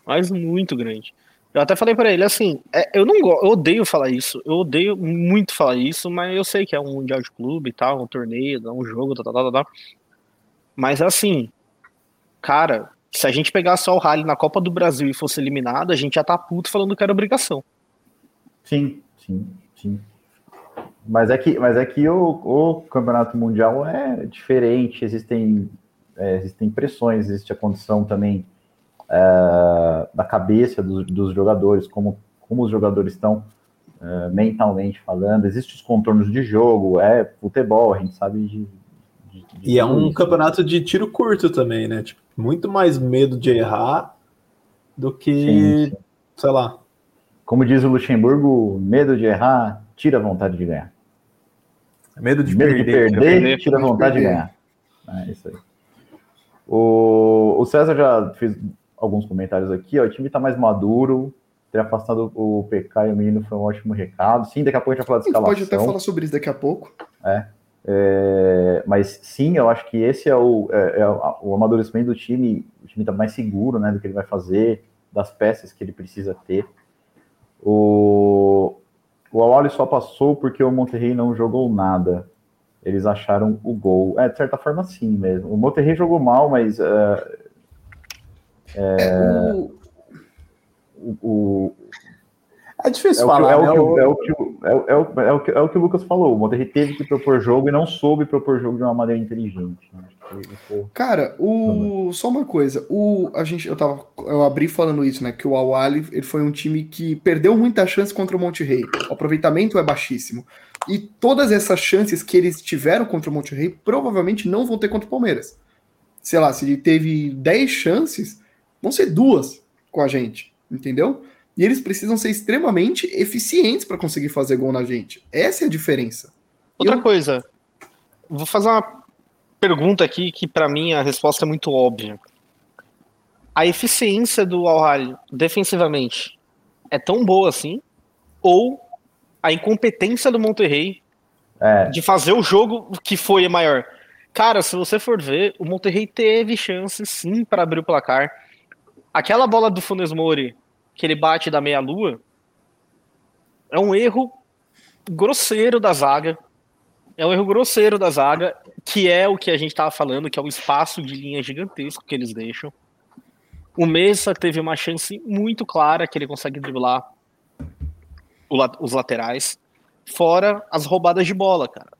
Mas muito grande. Eu até falei para ele assim, é, eu não eu odeio falar isso, eu odeio muito falar isso, mas eu sei que é um mundial de clube e tal, um torneio, um jogo, tal, tal, tal. Mas assim, cara, se a gente pegasse só o Rally na Copa do Brasil e fosse eliminado, a gente já tá puto falando que era obrigação. Sim, sim, sim. Mas é que, mas é que o, o campeonato mundial é diferente, existem, é, existem pressões, existe a condição também é, da cabeça dos, dos, jogadores, como, como os jogadores estão. uh, mentalmente falando, existem os contornos de jogo, é futebol, a gente sabe de. de, de e é um isso. campeonato de tiro curto também, né? Tipo, muito mais medo de errar do que, sim, sim. sei lá. Como diz o Luxemburgo, medo de errar tira a vontade de ganhar. Medo de medo perder, de perder, perder tira a vontade de, de ganhar. É isso aí. O, o César já fez alguns comentários aqui, ó, o time está mais maduro, ter afastado o PK e o menino foi um ótimo recado. Sim, daqui a pouco a gente vai falar de escalação. pode até falar sobre isso daqui a pouco. É, é mas sim, eu acho que esse é o, é, é o amadurecimento do time, o time está mais seguro, né, do que ele vai fazer, das peças que ele precisa ter. O, o Awali só passou porque o Monterrey não jogou nada. Eles acharam o gol. É, de certa forma, sim mesmo. O Monterrey jogou mal, mas. Uh, é, o... O, é difícil é falar. É, o, que, é, o, é, é, é que Lucas falou. O Monterrey teve que propor jogo e não soube propor jogo de uma maneira inteligente. Né? Cara, o... só uma coisa. O... A gente, eu, tava... eu abri falando isso, né? Que o Awali ele foi um time que perdeu muita chance contra o Monterrey. O aproveitamento é baixíssimo. E todas essas chances que eles tiveram contra o Monterrey provavelmente não vão ter contra o Palmeiras. Sei lá, se ele teve 10 chances, vão ser duas com a gente. Entendeu? E eles precisam ser extremamente eficientes para conseguir fazer gol na gente. Essa é a diferença. Outra eu... coisa, vou fazer uma pergunta aqui que para mim a resposta é muito óbvia. A eficiência do Al defensivamente é tão boa assim? Ou a incompetência do Monterrey é. de fazer o jogo que foi maior? Cara, se você for ver, o Monterrey teve chance sim para abrir o placar. Aquela bola do Funes Mori que ele bate da meia-lua, é um erro grosseiro da zaga. É um erro grosseiro da zaga, que é o que a gente estava falando, que é o espaço de linha gigantesco que eles deixam. O Mesa teve uma chance muito clara que ele consegue driblar os laterais, fora as roubadas de bola, cara.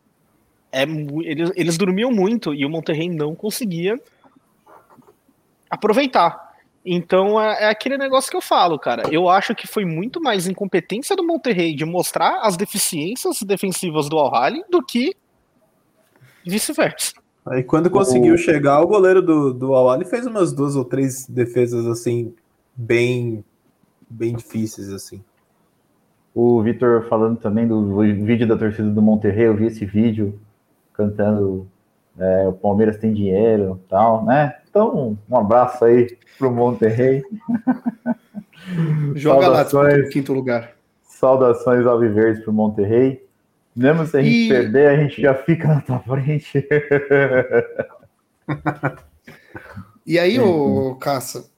É, eles, eles dormiam muito e o Monterrey não conseguia aproveitar. Então é, é, aquele negócio que eu falo, cara. Eu acho que foi muito mais incompetência do Monterrey de mostrar as deficiências defensivas do al do que vice-versa. Aí quando conseguiu o... chegar, o goleiro do, do al fez umas duas ou três defesas assim, bem, bem difíceis, assim. O Vitor falando também do vídeo da torcida do Monterrey, eu vi esse vídeo cantando é, o Palmeiras tem dinheiro tal, né? Então, um abraço aí pro Monterrey. Joga lá no quinto lugar. Saudações alviverdes pro Monterrey. Mesmo se a gente e... perder, a gente já fica na tua frente. e aí, ô Caça,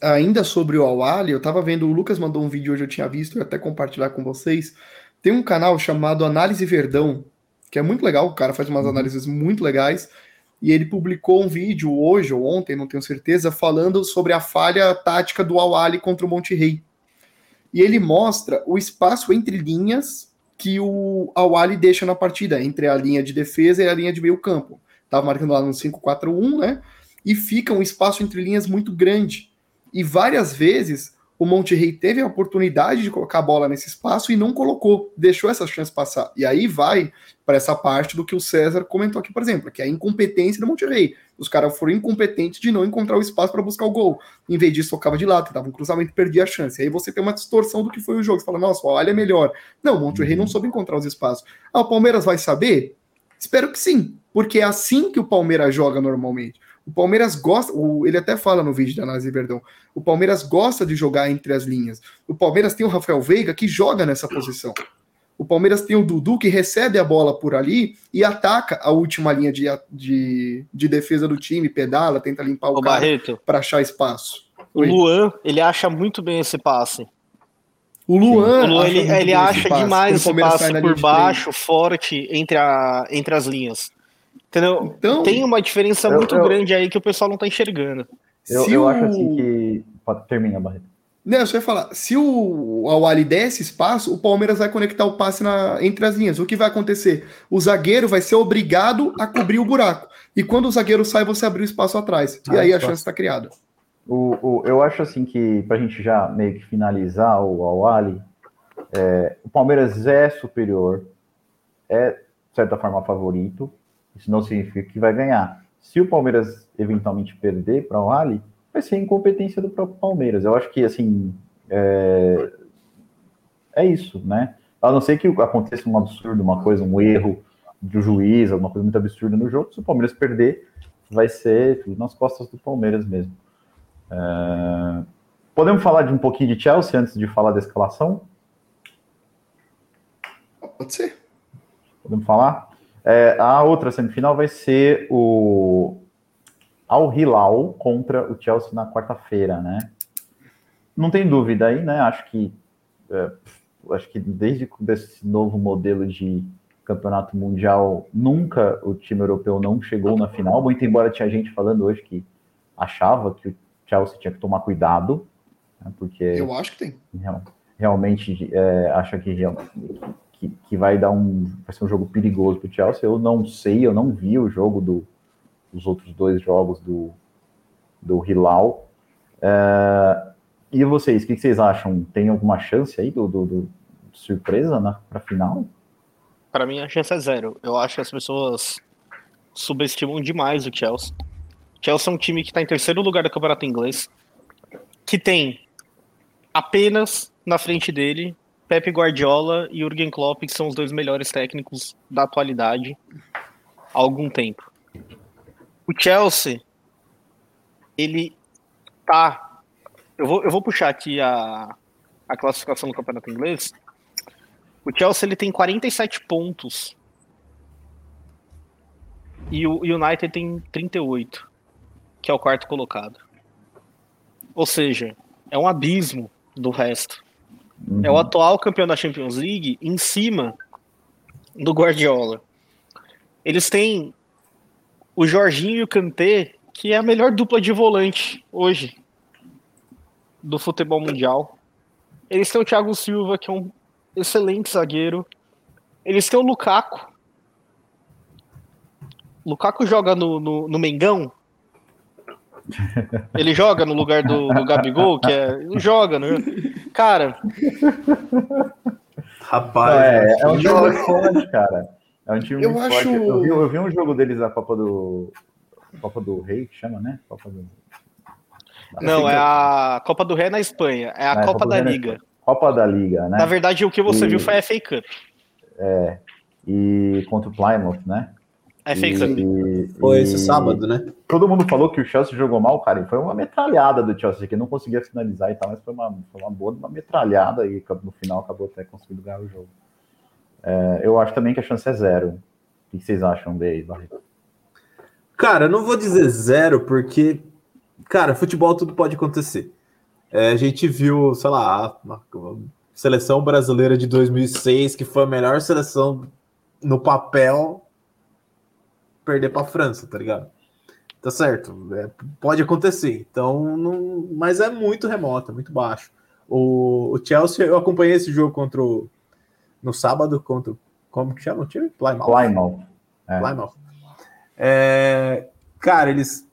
ainda sobre o Awali, eu tava vendo, o Lucas mandou um vídeo hoje, eu tinha visto, eu até compartilhar com vocês. Tem um canal chamado Análise Verdão, que é muito legal, o cara faz umas uhum. análises muito legais, e ele publicou um vídeo hoje ou ontem, não tenho certeza, falando sobre a falha tática do Awali contra o Monte Rei. E ele mostra o espaço entre linhas que o Awali deixa na partida, entre a linha de defesa e a linha de meio campo. Tava marcando lá no 5-4-1, né? E fica um espaço entre linhas muito grande. E várias vezes o Monterrey teve a oportunidade de colocar a bola nesse espaço e não colocou, deixou essa chance passar. E aí vai para essa parte do que o César comentou aqui, por exemplo, que é a incompetência do Monterrey. Os caras foram incompetentes de não encontrar o espaço para buscar o gol. Em vez disso, tocava de lado, tentava um cruzamento e perdia a chance. Aí você tem uma distorção do que foi o jogo. Você fala, nossa, olha é melhor. Não, o Monterrey não soube encontrar os espaços. Ah, o Palmeiras vai saber? Espero que sim, porque é assim que o Palmeiras joga normalmente. O Palmeiras gosta, o, ele até fala no vídeo da análise Verdão, o Palmeiras gosta de jogar entre as linhas. O Palmeiras tem o Rafael Veiga que joga nessa posição. O Palmeiras tem o Dudu que recebe a bola por ali e ataca a última linha de, de, de defesa do time, pedala, tenta limpar o, o cara para achar espaço. O Luan, ele acha muito bem esse passe. O Luan, o Luan ele, ele acha esse demais esse passe por baixo, forte, entre, a, entre as linhas. Entendeu? Então, Tem uma diferença eu, muito eu, grande aí que o pessoal não tá enxergando. Eu, eu o... acho assim que. Termina, Barreto. Não, eu só ia falar, se o Awali der esse espaço, o Palmeiras vai conectar o passe na, entre as linhas. O que vai acontecer? O zagueiro vai ser obrigado a cobrir o buraco. E quando o zagueiro sai, você abre o espaço atrás. Ah, e aí a chance está criada. O, o, eu acho assim que, para a gente já meio que finalizar o Awali, É, o Palmeiras é superior, é, de certa forma, favorito. Isso não significa que vai ganhar. Se o Palmeiras eventualmente perder para o Rally, vai ser incompetência do próprio Palmeiras. Eu acho que, assim, é, é isso, né? A não ser que aconteça um absurdo, uma coisa, um erro do juiz, alguma coisa muito absurda no jogo, se o Palmeiras perder, vai ser tudo nas costas do Palmeiras mesmo. É... Podemos falar de um pouquinho de Chelsea antes de falar da escalação? Pode ser. Podemos falar? É, a outra semifinal vai ser o Al Hilal contra o Chelsea na quarta-feira, né? Não tem dúvida aí, né? Acho que é, acho que desde esse novo modelo de campeonato mundial, nunca o time europeu não chegou na final, muito embora tinha gente falando hoje que achava que o Chelsea tinha que tomar cuidado, né, porque... Eu acho que tem. Real, realmente é, acha que, que, que, vai dar um... vai ser um jogo perigoso para o Chelsea, eu não sei, eu não vi o jogo do, dos outros dois jogos do, do Hilal. É, e vocês, o que, que, vocês acham? Tem alguma chance aí do, do, do surpresa para a final? Para mim, a chance é zero. Eu acho que as pessoas subestimam demais o Chelsea. Chelsea é um time que está em terceiro lugar do campeonato inglês, que tem apenas na frente dele Pepe Guardiola e Jurgen Klopp, que são os dois melhores técnicos da atualidade há algum tempo. O Chelsea, ele tá. Eu vou, eu vou puxar aqui a, a classificação do campeonato inglês. O Chelsea ele tem 47 pontos. E o United tem 38, que é o quarto colocado. Ou seja, é um abismo do resto. Uhum. É o atual campeão da Champions League em cima do Guardiola. Eles têm o Jorginho e o Kanté, que é a melhor dupla de volante hoje do futebol mundial. Eles têm o Thiago Silva, que é um excelente zagueiro. Eles têm o Lukaku. Lukaku joga no, no, no Mengão. Ele joga no lugar do, do Gabigol, que é. Joga, né? Cara. Rapaz. É, é um time forte, cara. É um time Eu muito acho- forte. Eu vi, eu vi um jogo deles na Copa do. Copa do Rei, que chama, né? Copa do. Não, é a Copa do Rei na Espanha. É a É, Copa Copa da na Liga. Copa da Liga, né? Na verdade, o que você E- viu foi a FA Cup. E contra o Plymouth, né? A FA E- Foi esse sábado, né? Todo mundo falou que o Chelsea jogou mal, cara, e foi uma metralhada do Chelsea, que não conseguia finalizar e tal, mas foi uma, foi uma boa uma metralhada e no final acabou até conseguindo ganhar o jogo. É, eu acho também que a chance é zero. O que vocês acham daí? Cara, eu não vou dizer zero, porque, cara, futebol tudo pode acontecer. É, a gente viu, sei lá, a a seleção brasileira de 2006, que foi a melhor seleção no papel, perder para a França, tá ligado? Tá certo, é, pode acontecer. Então, não, mas é muito remoto, é muito baixo. O, o Chelsea, eu acompanhei esse jogo contra o, no sábado contra o- como que chama o time? Plymouth. Plymouth. É. Plymouth. É, cara, eles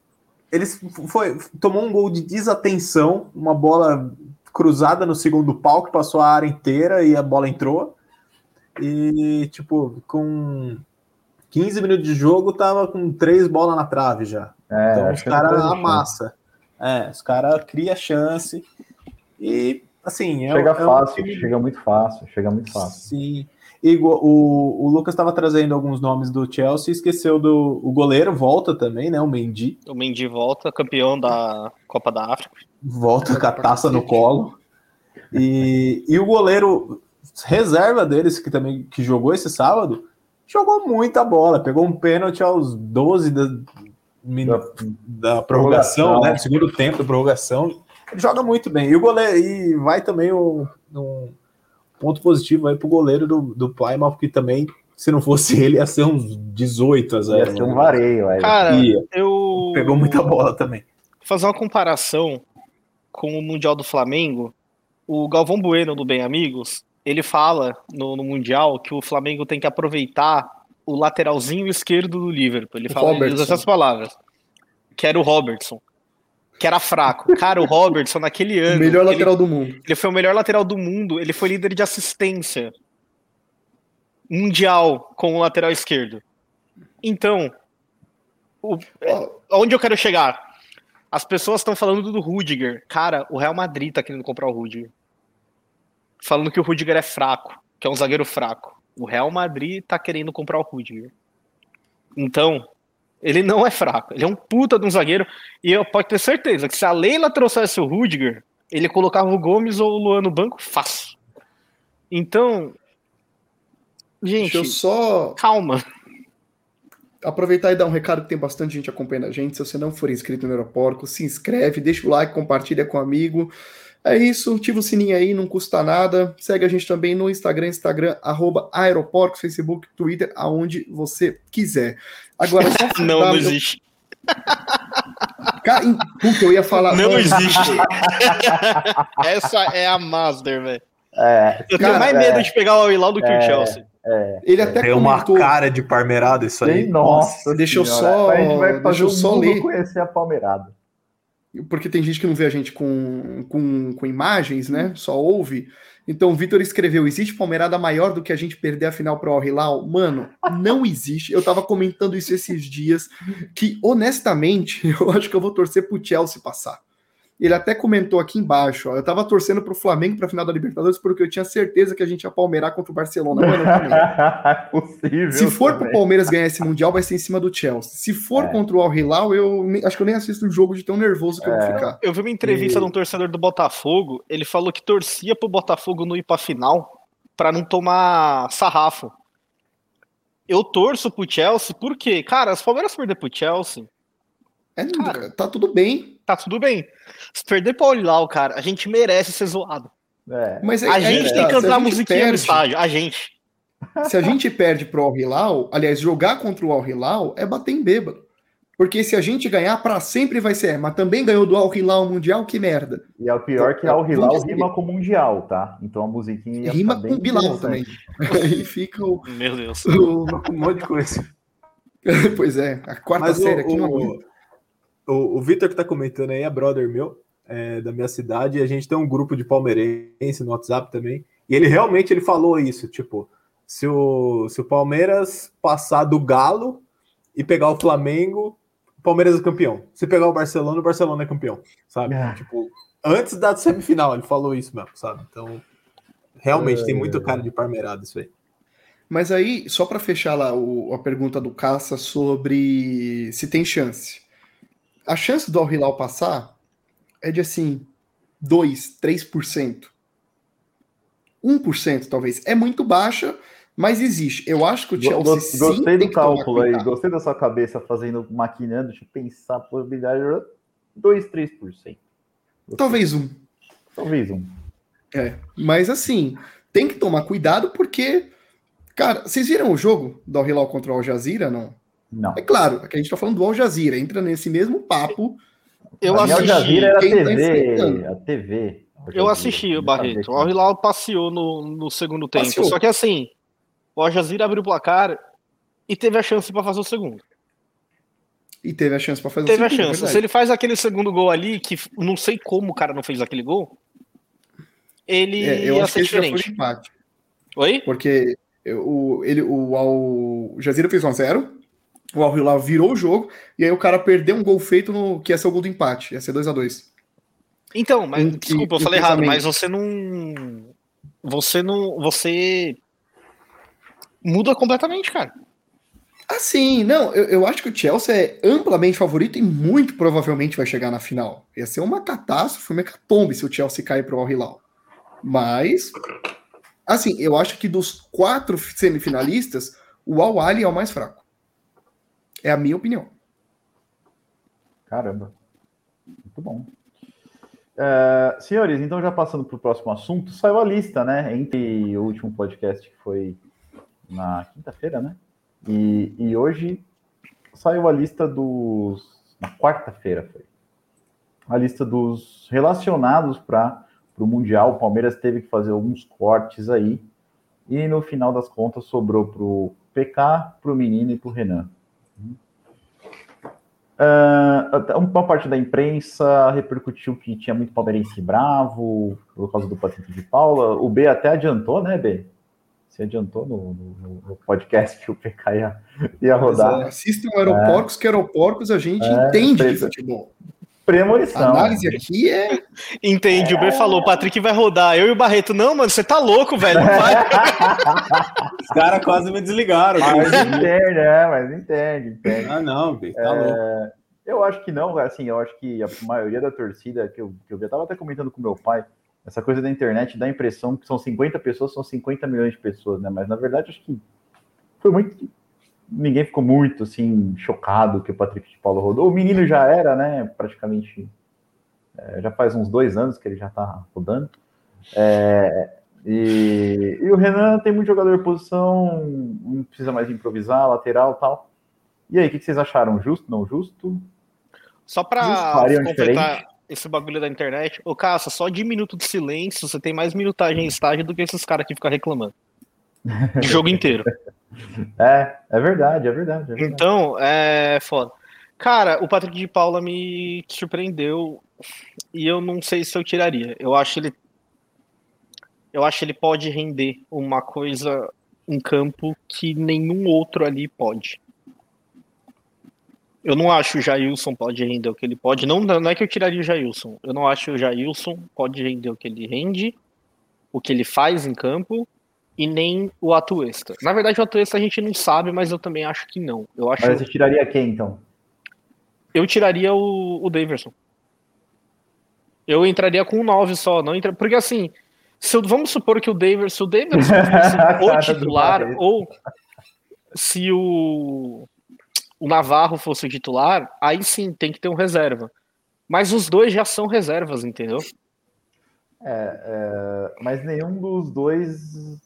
eles foi tomou um gol de desatenção, uma bola cruzada no segundo pau que passou a área inteira e a bola entrou. E tipo, com 15 minutos de jogo tava com três bolas na trave já. É, então acho os caras teve chance. amassa. É, os caras criam chance. E assim, é, Chega é um fácil, time- chega muito fácil, chega muito fácil. Sim. Igual, o, o Lucas estava trazendo alguns nomes do Chelsea, esqueceu do o goleiro, volta também, né? O Mendy. O Mendy volta, campeão da Copa da África. Volta com a taça no colo. E, e o goleiro reserva deles, que também que jogou esse sábado, jogou muita bola. Pegou um pênalti aos 12 da, min- da prorrogação, né? Segundo tempo da prorrogação. Ele joga muito bem. E o goleiro, e vai também um, um ponto positivo aí pro goleiro do, do Plymouth, que também, se não fosse ele, ia ser uns 18 a 0. Ia ser um vareio, aí. Cara, Ia. eu. Pegou muita bola também. fazer uma comparação com o Mundial do Flamengo. O Galvão Bueno, do Bem Amigos, ele fala no, no Mundial que o Flamengo tem que aproveitar o lateralzinho esquerdo do Liverpool. Ele O fala ele usa essas palavras. Que era o Robertson. que era fraco. Cara, o Robertson naquele ano. Melhor ele, lateral do mundo. ele foi o melhor lateral do mundo. Ele foi líder de assistência mundial com o lateral esquerdo. Então, o- é, onde eu quero chegar? As pessoas estão falando do Rudiger. Cara, o Real Madrid tá querendo comprar o Rudiger. Falando que o Rudiger é fraco, que é um zagueiro fraco. O Real Madrid tá querendo comprar o Rudiger. Então, ele não é fraco. Ele é um puta de um zagueiro. E eu posso ter certeza que se a Leila trouxesse o Rudiger, ele colocava o Gomes ou o Luan no banco fácil. Então, gente, Deixa eu só calma. aproveitar e dar um recado que tem bastante gente acompanhando a gente. Se você não for inscrito no Aeroporco, se inscreve, deixa o like, compartilha com um amigo. É isso, ativa o sininho aí, não custa nada. Segue a gente também no Instagram, Instagram, arroba Aeroporco, Facebook, Twitter, aonde você quiser. Agora, só Não, não existe. Cara, em- puta, eu ia falar. Não existe. Essa é a Master, velho. É, Eu Cara, tenho mais medo de pegar o Al-Hilal do que o É. Chelsea. Ele até Tem uma comentou. cara de parmeirado isso aí. tem, nossa. Deixa eu só- A gente vai deixa fazer eu o só mundo ler. conhecer a Palmeirada. Porque tem gente que não vê a gente com, com, com imagens, né? Só ouve. Então, o Vitor escreveu: existe palmeirada maior do que a gente perder a final pro Al Hilal? Mano, não existe. Eu tava comentando isso esses dias, que honestamente, eu acho que eu vou torcer pro Chelsea passar. Ele até comentou aqui embaixo, ó, eu tava torcendo pro Flamengo pra final da Libertadores porque eu tinha certeza que a gente ia palmeirar contra o Barcelona. Mano. É possível. Se for também. pro Palmeiras ganhar esse Mundial, vai ser em cima do Chelsea. Se for É. contra o Al Hilal, eu nem- acho que eu nem assisto o jogo de tão nervoso que eu vou É. ficar. Eu vi uma entrevista E- de um torcedor do Botafogo. Ele falou que torcia pro Botafogo não ir pra final pra não tomar sarrafo. Eu torço pro Chelsea porque, cara, se o Palmeiras perder pro Chelsea, É, Cara. tá tudo bem. Tá tudo bem. Se perder pro Al-Hilal, cara, a gente merece ser zoado. É. Mas é- A é gente que tem tá, que cantar a musiquinha no perde- estádio. A gente. Se a gente perde pro Al Hilal, aliás, jogar contra o Al Hilal é bater em bêbado. Porque se a gente ganhar, pra sempre vai ser. "É, Mas também ganhou do Al Hilal Mundial, que merda. E é o pior que Al Hilal dizer- rima com Mundial, tá? Então a musiquinha Rima bem com Bilal também. Aí fica o. Meu Deus. o- Um monte de coisa. pois é, a quarta Mas o, série aqui não aguenta. O, o, Vitor que tá comentando aí é brother meu, é, da minha cidade, e a gente tem um grupo de palmeirense no WhatsApp também. E ele realmente ele falou isso, tipo, se o, se o Palmeiras passar do Galo e pegar o Flamengo, o Palmeiras é campeão. Se pegar o Barcelona, o Barcelona é campeão, sabe? Ah. Tipo, antes da semifinal, ele falou isso mesmo, sabe? Então, realmente tem muito cara de parmeirado isso aí. Mas aí, só pra fechar lá o- a pergunta do Caça sobre se tem chance. A chance do Al Hilal passar é de assim, 2, 3%. 1% talvez. É muito baixa, mas existe. Eu acho que o Chelsea Gostei do cálculo aí, gostei da sua cabeça fazendo, maquinando, eu pensar a probabilidade. 2, 3%. Gostei. Talvez um. Talvez um. É. Mas assim, tem que tomar cuidado porque, cara, vocês viram o jogo do Al Hilal contra o Al Jazeera, não? Não. É claro, que a gente tá falando do Al Jazeera, entra nesse mesmo papo. Eu A minha Al assisti. Jazeera era a tá TV. enfrentando? A TV. Al Eu assisti o Barreto. O que- Al-Hilal passeou no, no segundo tempo. Passeou. Só que assim, o Al Jazeera abriu o placar e teve a chance pra fazer o segundo. E teve a chance pra fazer Teve o a segundo, é chance. verdade. Se ele faz aquele segundo gol ali, que não sei como o cara não fez aquele gol, ele É, eu ia acho que ser já foi diferente. um empate. Oi? Porque o, ele, o Al Jazeera fez 1x0, o Al Hilal virou o jogo, e aí o cara perdeu um gol feito no que ia ser o gol do empate, ia ser 2x2. Então, mas Um- desculpa, eu falei errado, mas você não. Você não. Você muda completamente, cara. Assim, não, eu, eu acho que o Chelsea é amplamente favorito e muito provavelmente vai chegar na final. Ia ser uma catástrofe, uma hecatombe se o Chelsea cair pro Al Hilal. Mas, assim, eu acho que dos quatro semifinalistas, o Al Ali é o mais fraco. É a minha opinião. Caramba. Muito bom. É, senhores, então já passando para o próximo assunto, saiu a lista, né? Entre o último podcast que foi na quinta-feira, né? E, e hoje saiu a lista dos. Na quarta-feira foi. A lista dos relacionados para o Mundial. O Palmeiras teve que fazer alguns cortes aí. E no final das contas sobrou para o PK, para o Menino e para o Renan. Uh, uma parte da imprensa repercutiu que tinha muito palmeirense bravo por causa do Patrick de Paula. O B até adiantou, né, B? Se adiantou no, no, no podcast que o PK ia, ia rodar. É, assistam Aeroporcos, é. que Aeroporcos a gente é, entende de futebol. Premonição. A análise aqui é. Entende, é... o B falou, o Patrick vai rodar. Eu e o Barreto, não, mano, você tá louco, velho. Os caras quase me desligaram. Mas entende, é, mas entende, entende. Ah, não, B, tá é... louco. Eu acho que não, assim, eu acho que a maioria da torcida que eu, que eu tava até comentando com meu pai, essa coisa da internet dá a impressão que são 50 pessoas, são 50 milhões de pessoas, né? Mas na verdade acho que foi muito ninguém ficou muito assim chocado que o Patrick de Paulo rodou. O menino já era, né? Praticamente é, já faz uns dois anos que ele já tá rodando. É, e, e, o Renan tem muito jogador de posição, não precisa mais improvisar, lateral tal. E aí, o que vocês acharam? Justo, não justo? Só para completar esse bagulho da internet, ô Caça, só de minuto de silêncio você tem mais minutagem em estágio do que esses caras que ficam reclamando. O jogo inteiro. É, é verdade, é verdade, é verdade. Então, é foda. Cara, o Patrick de Paula me surpreendeu e eu não sei se eu tiraria. Eu acho ele eu acho ele pode render uma coisa em campo que nenhum outro ali pode. Eu não acho o Jailson pode render o que ele pode. Não, não é que eu tiraria o Jailson. Eu não acho o Jailson pode render o que ele rende, o que ele faz em campo e nem o Atuesta. Na verdade, o Atuesta a gente não sabe, mas eu também acho que não. Eu acho... Mas você tiraria quem, então? Eu tiraria o, o Daverson. Eu entraria com o 9 só, não entra... porque assim, se eu, vamos supor que o Daverson, se o Daverson fosse o titular, ou se o, o Navarro fosse o titular, aí sim tem que ter um reserva. Mas os dois já são reservas, entendeu? É, é, mas nenhum dos dois.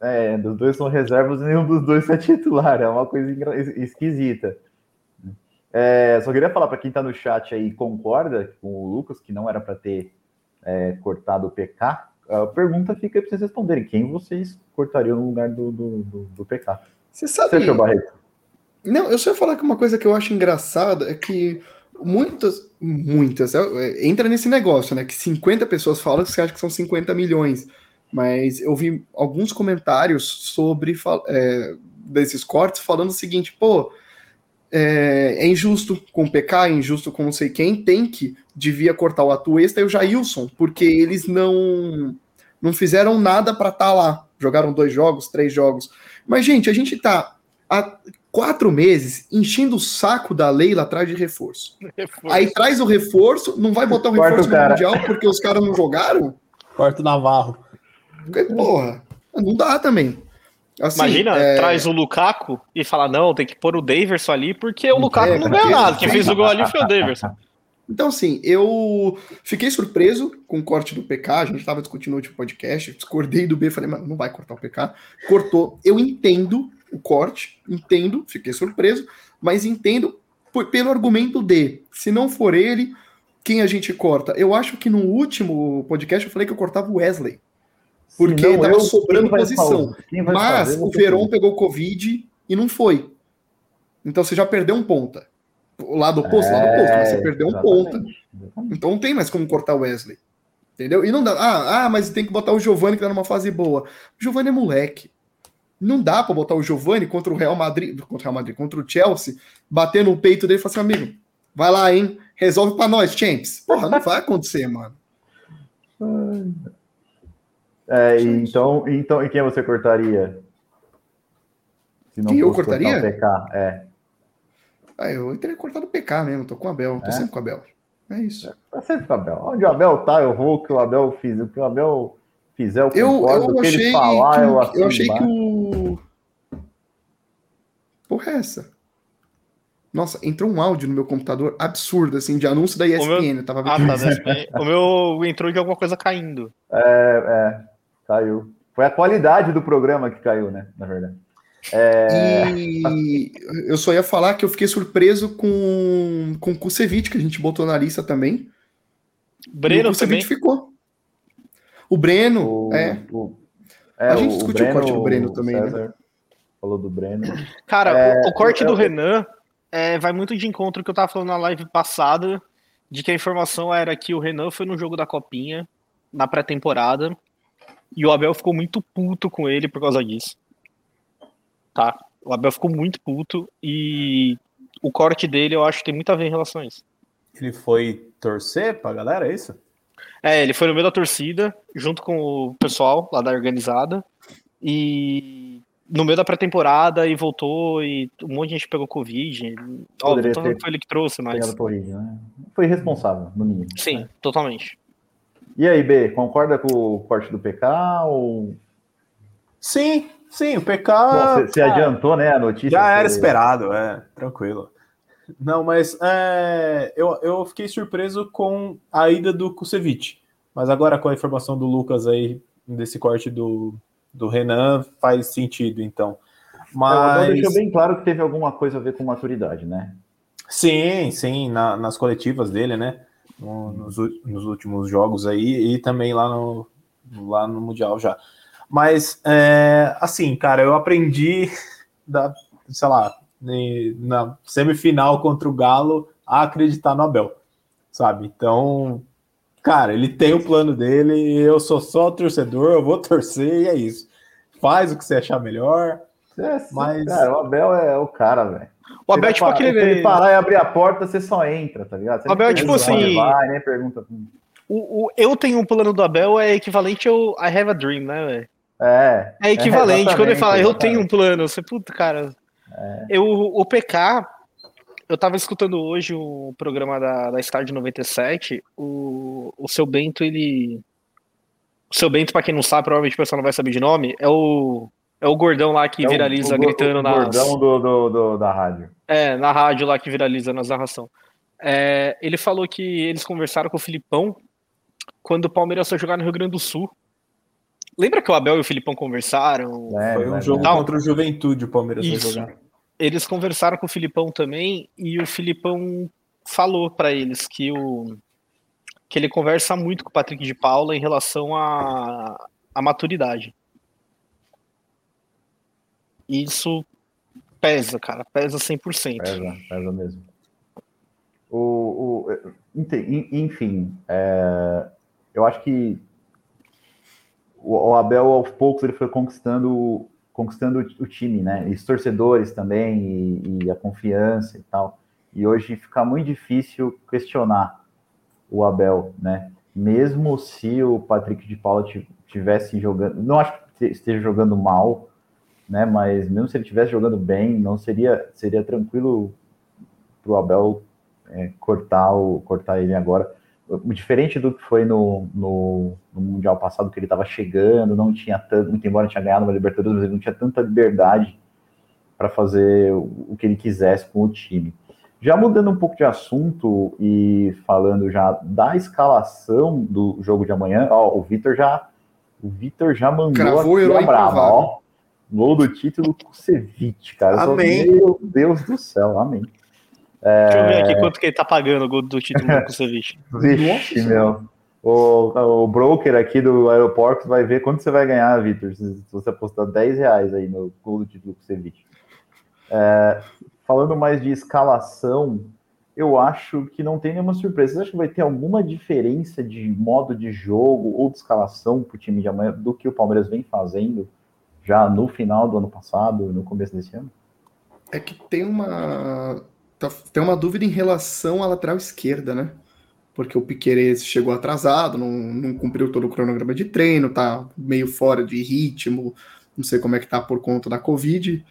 É, dos dois são reservas e nenhum dos dois é titular. É uma coisa esquisita. É, só queria falar para quem está no chat aí concorda com o Lucas que não era para ter é, cortado o PK. A pergunta fica para vocês responderem: quem vocês cortariam no lugar do, do, do, do PK? Você sabe. Você achou, Barreto? Não, eu só ia falar que uma coisa que eu acho engraçada é que muitas, muitas, é, é, entra nesse negócio, né? Que 50 pessoas falam que você acha que são 50 milhões. Mas eu vi alguns comentários sobre é, desses cortes falando o seguinte, pô, é, é, injusto com o PK, é injusto com não sei quem, tem que devia cortar o Atuesta e o Jailson, porque eles não não fizeram nada para estar tá lá. Jogaram dois jogos, três jogos. Mas, gente, a gente tá quatro meses enchendo o saco da Leila atrás de reforço. reforço. Aí traz o reforço, não vai botar o reforço no Mundial porque os caras não jogaram? Quarto Navarro. Porra, não dá também. Assim, Imagina, é... traz o Lukaku e fala, não, tem que pôr o Daverson ali, porque o Lukaku é, não ganhou nada. Quem fez o gol ali foi o Daverson. Então, assim, eu fiquei surpreso com o corte do PK. A gente estava discutindo no último podcast, discordei do B, falei, mas não vai cortar o PK. Cortou. Eu entendo o corte, entendo, fiquei surpreso, mas entendo por, pelo argumento de, se não for ele, quem a gente corta? Eu acho que no último podcast eu falei que eu cortava o Wesley. Porque não, tava eu, sobrando posição. Mas o Veron pegou Covid e não foi. Então você já perdeu um ponta. O lado oposto, é, lado oposto, mas você perdeu um ponta. Então não tem mais como cortar o Wesley. Entendeu? E não dá. Ah, ah, mas tem que botar o Giovanni que tá numa fase boa. O Giovanni é moleque. Não dá para botar o Giovani contra o Real Madrid, contra o Real Madrid, contra o Chelsea, bater no peito dele e falar assim, amigo, vai lá, hein? Resolve para nós, Champs. Porra, não vai acontecer, mano. É, então, então, e quem você cortaria? Se não quem eu cortaria? O PK, é. Ah, eu teria cortado o PK mesmo, tô com o Abel, tô é? sempre com o Abel. É isso. É, tá sempre com o Abel. Onde o Abel tá, eu vou o que o Abel fiz. O que o Abel fizer, eu concordo. Eu, eu achei, que, falar, eu, eu achei que o. Porra, é essa? Nossa, entrou um áudio no meu computador absurdo, assim, de anúncio da ESPN. O meu... tava... Ah, tá, da o meu entrou de alguma coisa caindo. É, é, caiu. Foi a qualidade do programa que caiu, né? Na verdade. É... E eu só ia falar que eu fiquei surpreso com, com o Kusevich, que a gente botou na lista também. Breno o Kusevich também. ficou. O Breno, o, é. O, é. A gente discutiu o, corte do Breno também, né? César né? Falou do Breno. Cara, é, o, corte eu, do Renan é, vai muito de encontro que eu tava falando na live passada, de que a informação era que o Renan foi no jogo da Copinha, na pré-temporada, e o Abel ficou muito puto com ele por causa disso. Tá? O Abel ficou muito puto e o corte dele eu acho que tem muito a ver em relação a isso. Ele foi torcer pra galera, é isso? É, ele foi no meio da torcida, junto com o pessoal lá da organizada, e no meio da pré-temporada e voltou e um monte de gente pegou Covid. Ó, Poderia então ter não foi ele que trouxe, mas. Né? Foi responsável, no mínimo. Sim, totalmente. E aí, B, concorda com o corte do PK ou Sim, sim, o PK. Bom, você, adiantou, né, a notícia? Já era esperado, é, tranquilo. Não, mas é, eu, eu fiquei surpreso com a ida do Kusevich. Mas agora com a informação do Lucas aí, desse corte do, do Renan, faz sentido, então. É, Mas. deixou bem claro que teve alguma coisa a ver com maturidade, né? Sim, sim, na- nas coletivas dele, né? No- nos, nos últimos jogos aí e também lá no, lá no Mundial já. Mas, é, assim, cara, eu aprendi, da, sei lá, na semifinal contra o Galo a acreditar no Abel, sabe? Então, cara, ele tem o plano dele, eu sou só torcedor, eu vou torcer e é isso. Faz o que você achar melhor. É, sim, Mas- Cara, o Abel é o cara, velho. O Abel é tipo Se ele aquele. parar e abrir a porta, você só entra, tá ligado? Você O Abel é tipo assim- Vai, nem pergunta. O, o eu tenho um plano do Abel é equivalente ao I have a dream, né, velho? É. É equivalente. Quando ele fala, eu tenho um plano, você, puta, cara. Eu, o PK, eu tava escutando hoje o programa da, da Estádio 97. O, o seu Bento, ele. O seu Bento, pra quem não sabe, provavelmente o pessoal não vai saber de nome, é o. É o gordão lá que É o- viraliza o, gritando o nas. gordão do, do, do- da rádio. É, na rádio lá que viraliza nas narração. É, ele falou que eles conversaram com o Filipão quando o Palmeiras foi jogar no Rio Grande do Sul. Lembra que o Abel e o Filipão conversaram? É, Foi um mas- jogo Não. contra o Juventude, o Palmeiras foi Isso. jogar. Eles conversaram com o Filipão também e o Filipão falou pra eles que o que ele conversa muito com o Patrick de Paula em relação à à maturidade. E Isso pesa, cara, pesa 100%. Pesa, pesa mesmo. O, o, enfim, é, eu acho que o, o Abel, aos poucos, ele foi conquistando, conquistando o, time, né? E os torcedores também, e, e a confiança e tal. E hoje fica muito difícil questionar o Abel, né? Mesmo se o Patrick de Paula ti- tivesse jogando, não acho que esteja jogando mal, né? Mas mesmo se ele estivesse jogando bem, não seria seria tranquilo para o Abel é, cortar o cortar ele agora. Diferente do que foi no, no, no mundial passado, que ele estava chegando, não tinha tanto, muito embora tinha ganhado uma Libertadores, mas ele não tinha tanta liberdade para fazer o, que ele quisesse com o time. Já mudando um pouco de assunto e falando já da escalação do jogo de amanhã, ó, o Vitor já o Vitor já mandou Cravou aqui a brava, ó. Gol do título Kusevich, cara. Eu só- Amém. meu Deus do céu, amém. Deixa eu ver aqui quanto que ele tá pagando o gol do título do Kusevich. Vixe, meu. O, o broker aqui do aeroporto vai ver quanto você vai ganhar, Vitor, se, você apostar 10 reais aí no gol do título Kusevich. É, falando mais de escalação, eu acho que não tem nenhuma surpresa. Você acha que vai ter alguma diferença de modo de jogo ou de escalação para o time de amanhã do que o Palmeiras vem fazendo já no final do ano passado, no começo desse ano? É que tem uma tem uma dúvida em relação à lateral esquerda, né? Porque o Piquerez chegou atrasado, não, não cumpriu todo o cronograma de treino, tá meio fora de ritmo, não sei como é que tá por conta da Covid.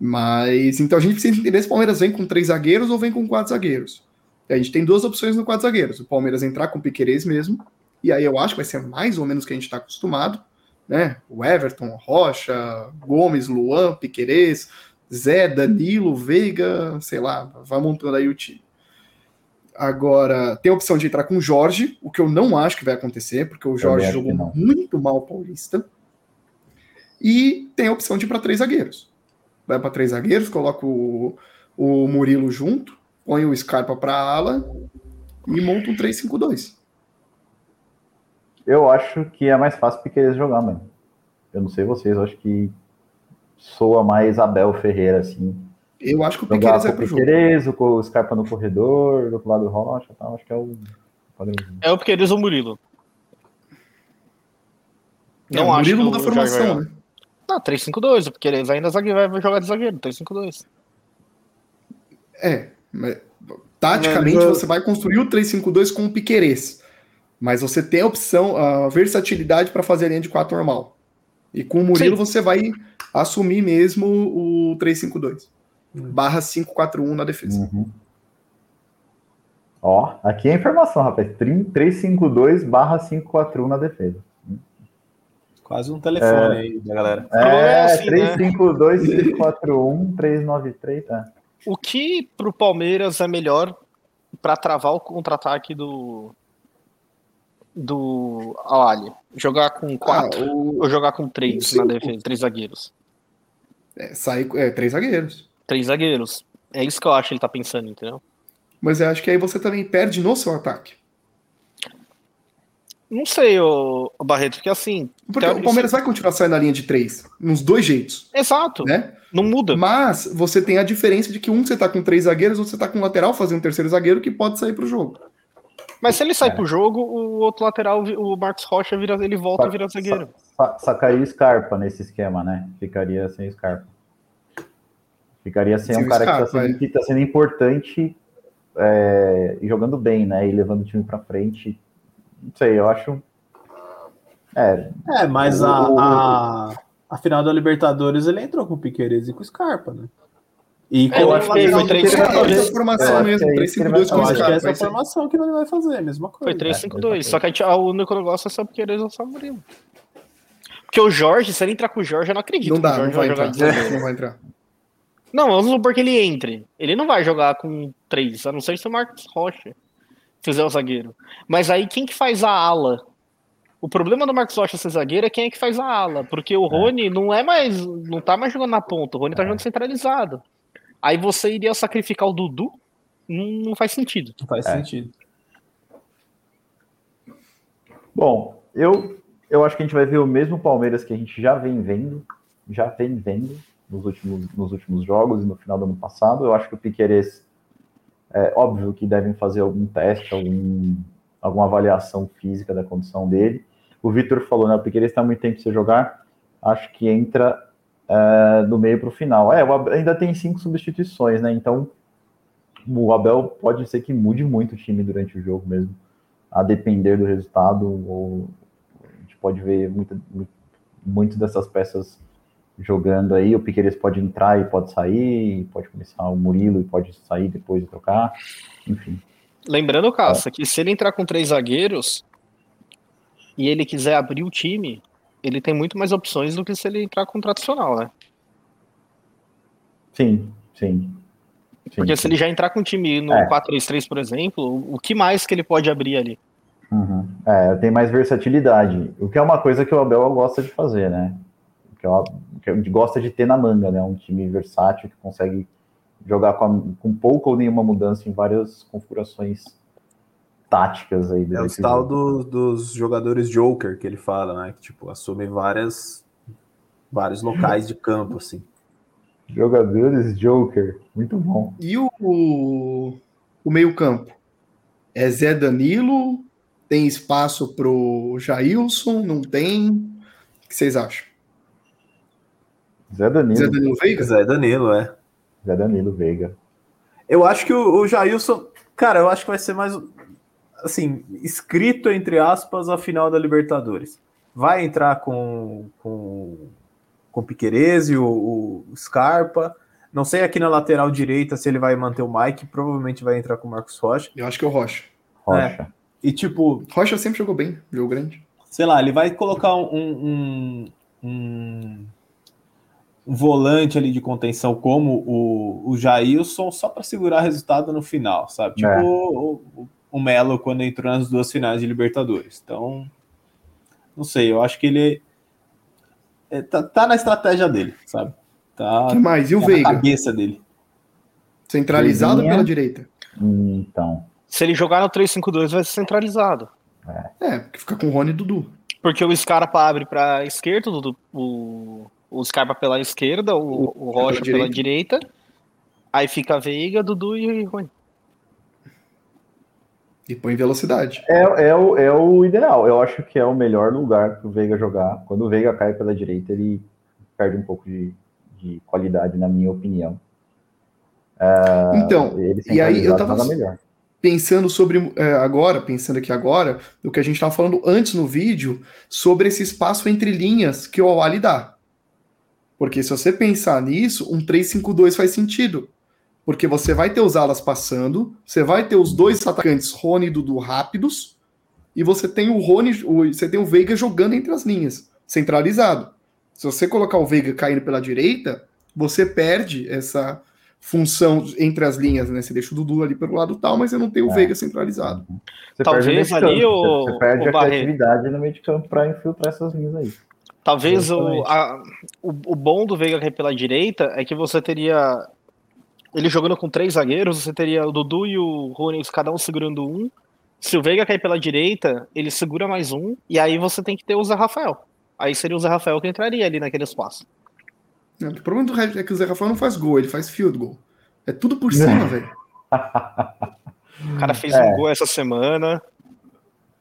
Mas então a gente precisa entender se o Palmeiras vem com três zagueiros ou vem com quatro zagueiros. A gente tem duas opções no quatro zagueiros. O Palmeiras entrar com o Piquerez mesmo, e aí eu acho que vai ser mais ou menos o que a gente está acostumado, né? O Everton, Rocha, Gomes, Luan, Piquerez, Zé, Danilo, Veiga, sei lá, vai montando aí o time. Agora, tem a opção de entrar com o Jorge, o que eu não acho que vai acontecer, porque o Jorge jogou muito mal o Paulista. E tem a opção de ir para três zagueiros. Vai para três zagueiros, coloca o, o Murilo junto, põe o Scarpa para ala e monta um 3-5-2. Eu acho que é mais fácil Piqueires jogar, mano. Eu não sei vocês, eu acho que soa mais Abel Ferreira, assim. Eu acho que o Piqueires o pro jogo. Piqueires, o Scarpa no corredor, do outro lado do Rocha, tal, acho que é o. É o Piqueires ou o Murilo. É, o Murilo que muda a o formação, Jorge- né? Não, 3-5-2, o Piqueires ainda zagueiro, vai jogar de zagueiro, 3-5-2. É. mas, taticamente, Mas, você vai construir o 3-5-2 com o Piquerez. Mas você tem a opção, a versatilidade para fazer a linha de 4 normal. E com o Murilo Sim. você vai assumir mesmo o 3-5-2. Barra 5-4-1 na defesa. Uhum. Ó, aqui é a informação, rapaz. 352 barra 541 na defesa. Quase um telefone aí da galera. é É, assim, né? 352 541 393, tá. O que pro Palmeiras é melhor pra travar o contra-ataque do. Do Ali? Jogar com Ah, 4 o, ou jogar com 3 na cinco. defesa? 3 zagueiros. é, sai, é, três zagueiros. 3 zagueiros. É isso que eu acho que ele tá pensando, entendeu? Mas eu acho que aí você também perde no seu ataque. Não sei, ô Barreto, porque assim. Porque Então, o Palmeiras vai continuar saindo na linha de três, nos dois jeitos, Exato, né? não muda. Mas você tem a diferença de que um você tá com três zagueiros, outro você tá com um lateral fazendo um terceiro zagueiro que pode sair pro jogo. Mas se ele sai pro jogo, o outro lateral, o Marcos Rocha, vira, ele volta e vira zagueiro. Sa- Sacaria o Scarpa nesse esquema, né? Ficaria sem o Scarpa. Ficaria sem Sem um cara que, Scarpa, tá sendo, é. que tá sendo importante é, e jogando bem, né? E levando o time pra frente. Não sei, eu acho. É, É, mas a, O- a, a final da Libertadores ele entrou com o Piqueires e com o Scarpa, né? E É, eu acho o que foi três direito. cinco dois. Essa formação acho mesmo, que é 3-5-2 com acho que é essa vai formação que ele vai fazer, a mesma Foi coisa. 3-5-2. Só que a gente, a- o único negócio é só porque eles não só Murilo. Porque o Jorge, se ele entrar com o Jorge, eu não acredito Não que o dá, não Jorge vai jogar entrar. Não vai entrar. Não, vamos supor que ele entre. Ele não vai jogar com três, a não ser se o Marcos Rocha fizer o zagueiro. Mas aí quem que faz a ala? O problema do Marcos Rocha ser zagueiro é quem é que faz a ala, porque o Rony não é mais, não tá mais jogando na ponta, o Rony tá É. jogando centralizado. Aí você iria sacrificar o Dudu? Não, não faz sentido. Não faz É. sentido. Bom, eu, eu acho que a gente vai ver o mesmo Palmeiras que a gente já vem vendo, já vem vendo nos últimos, nos últimos jogos e no final do ano passado. Eu acho que o Piqueires, é óbvio que devem fazer algum teste, algum, alguma avaliação física da condição dele. O Vitor falou, né? O Piqueires está muito tempo sem jogar, acho que entra é, do meio para o final. É, o Abel ainda tem cinco substituições, né? Então o Abel pode ser que mude muito o time durante o jogo mesmo a depender do resultado, ou a gente pode ver muita, muito, dessas peças jogando aí. O Piqueires pode entrar e pode sair, e pode começar o Murilo e pode sair depois de trocar, enfim. Lembrando, Caça, que se ele entrar com três zagueiros e ele quiser abrir o time, ele tem muito mais opções do que se ele entrar com tradicional, né? Sim, sim. sim Porque se ele já entrar com um time no É. 4-3-3, por exemplo, o que mais que ele pode abrir ali? Uhum. É, tem mais versatilidade, o que é uma coisa que o Abel gosta de fazer, né? Que, é uma- que ele gosta de ter na manga, né? Um time versátil que consegue jogar com, a- com pouca ou nenhuma mudança em várias configurações táticas aí. É o tal do- dos jogadores Joker que ele fala, né? Que tipo, assume várias, vários locais de campo, assim. Jogadores Joker, muito bom. E o, o, meio-campo? É Zé Danilo? Tem espaço pro Jailson? Não tem? O que vocês acham? Zé Danilo, Zé Zé, Danilo Veiga? Zé Danilo, é. Danilo Veiga. Eu acho que o, o Jailson, cara, eu acho que vai ser mais assim, escrito entre aspas a final da Libertadores. Vai entrar com com com o Piquerez e o, o Scarpa. Não sei aqui na lateral direita se ele vai manter o Mike, provavelmente vai entrar com o Marcos Rocha. Eu acho que é o Rocha. Rocha. E tipo, Rocha sempre jogou bem, jogo grande. sei lá, ele vai colocar um, um, um, um volante ali de contenção como o, o Jailson só para segurar resultado no final, sabe? Tipo É. o, o, o Melo quando entrou nas duas finais de Libertadores. Então, não sei, eu acho que ele é, tá, tá na estratégia dele, sabe? Tá, O que mais? E o tá na Veiga? cabeça dele. Centralizado Veiguinha. pela direita? Então, Se ele jogar no 3-5-2, vai ser centralizado. É, porque fica com o Rony e Dudu. Porque o Scarpa abre pra esquerda, o, o, o Scarpa pela esquerda, o, o Rocha pela direita. Aí fica Veiga, Dudu e Rony. E põe velocidade. É, é, o, é o ideal. Eu acho que é o melhor lugar para o Veiga jogar. Quando o Veiga cai pela direita, ele perde um pouco de, de qualidade, na minha opinião. É, então, e aí eu tava nada melhor. pensando sobre é, agora, pensando aqui agora, do que a gente estava falando antes no vídeo, sobre esse espaço entre linhas que o Awali dá. Porque se você pensar nisso, um 3-5-2 faz sentido. Porque você vai ter os alas passando, você vai ter os dois atacantes, Rony e Dudu, rápidos, e você tem o Rony, o, você tem o Veiga jogando entre as linhas, centralizado. Se você colocar o Veiga caindo pela direita, você perde essa função entre as linhas, né? Você deixa o Dudu ali pelo lado tal, mas você não tem o é. Veiga centralizado. Você Talvez ali o, você perde o a criatividade no meio de campo para infiltrar essas linhas aí. Talvez o, a, o, o bom do Veiga cair pela direita é que você teria ele jogando com três zagueiros, você teria o Dudu e o Rony, cada um segurando um. Se o Veiga cair pela direita, ele segura mais um, e aí você tem que ter o Zé Rafael. Aí seria o Zé Rafael que entraria ali naquele espaço. Não, o problema do Red é que o Zé Rafael não faz gol, ele faz field goal. É tudo por cima, velho. O cara fez é. um gol essa semana.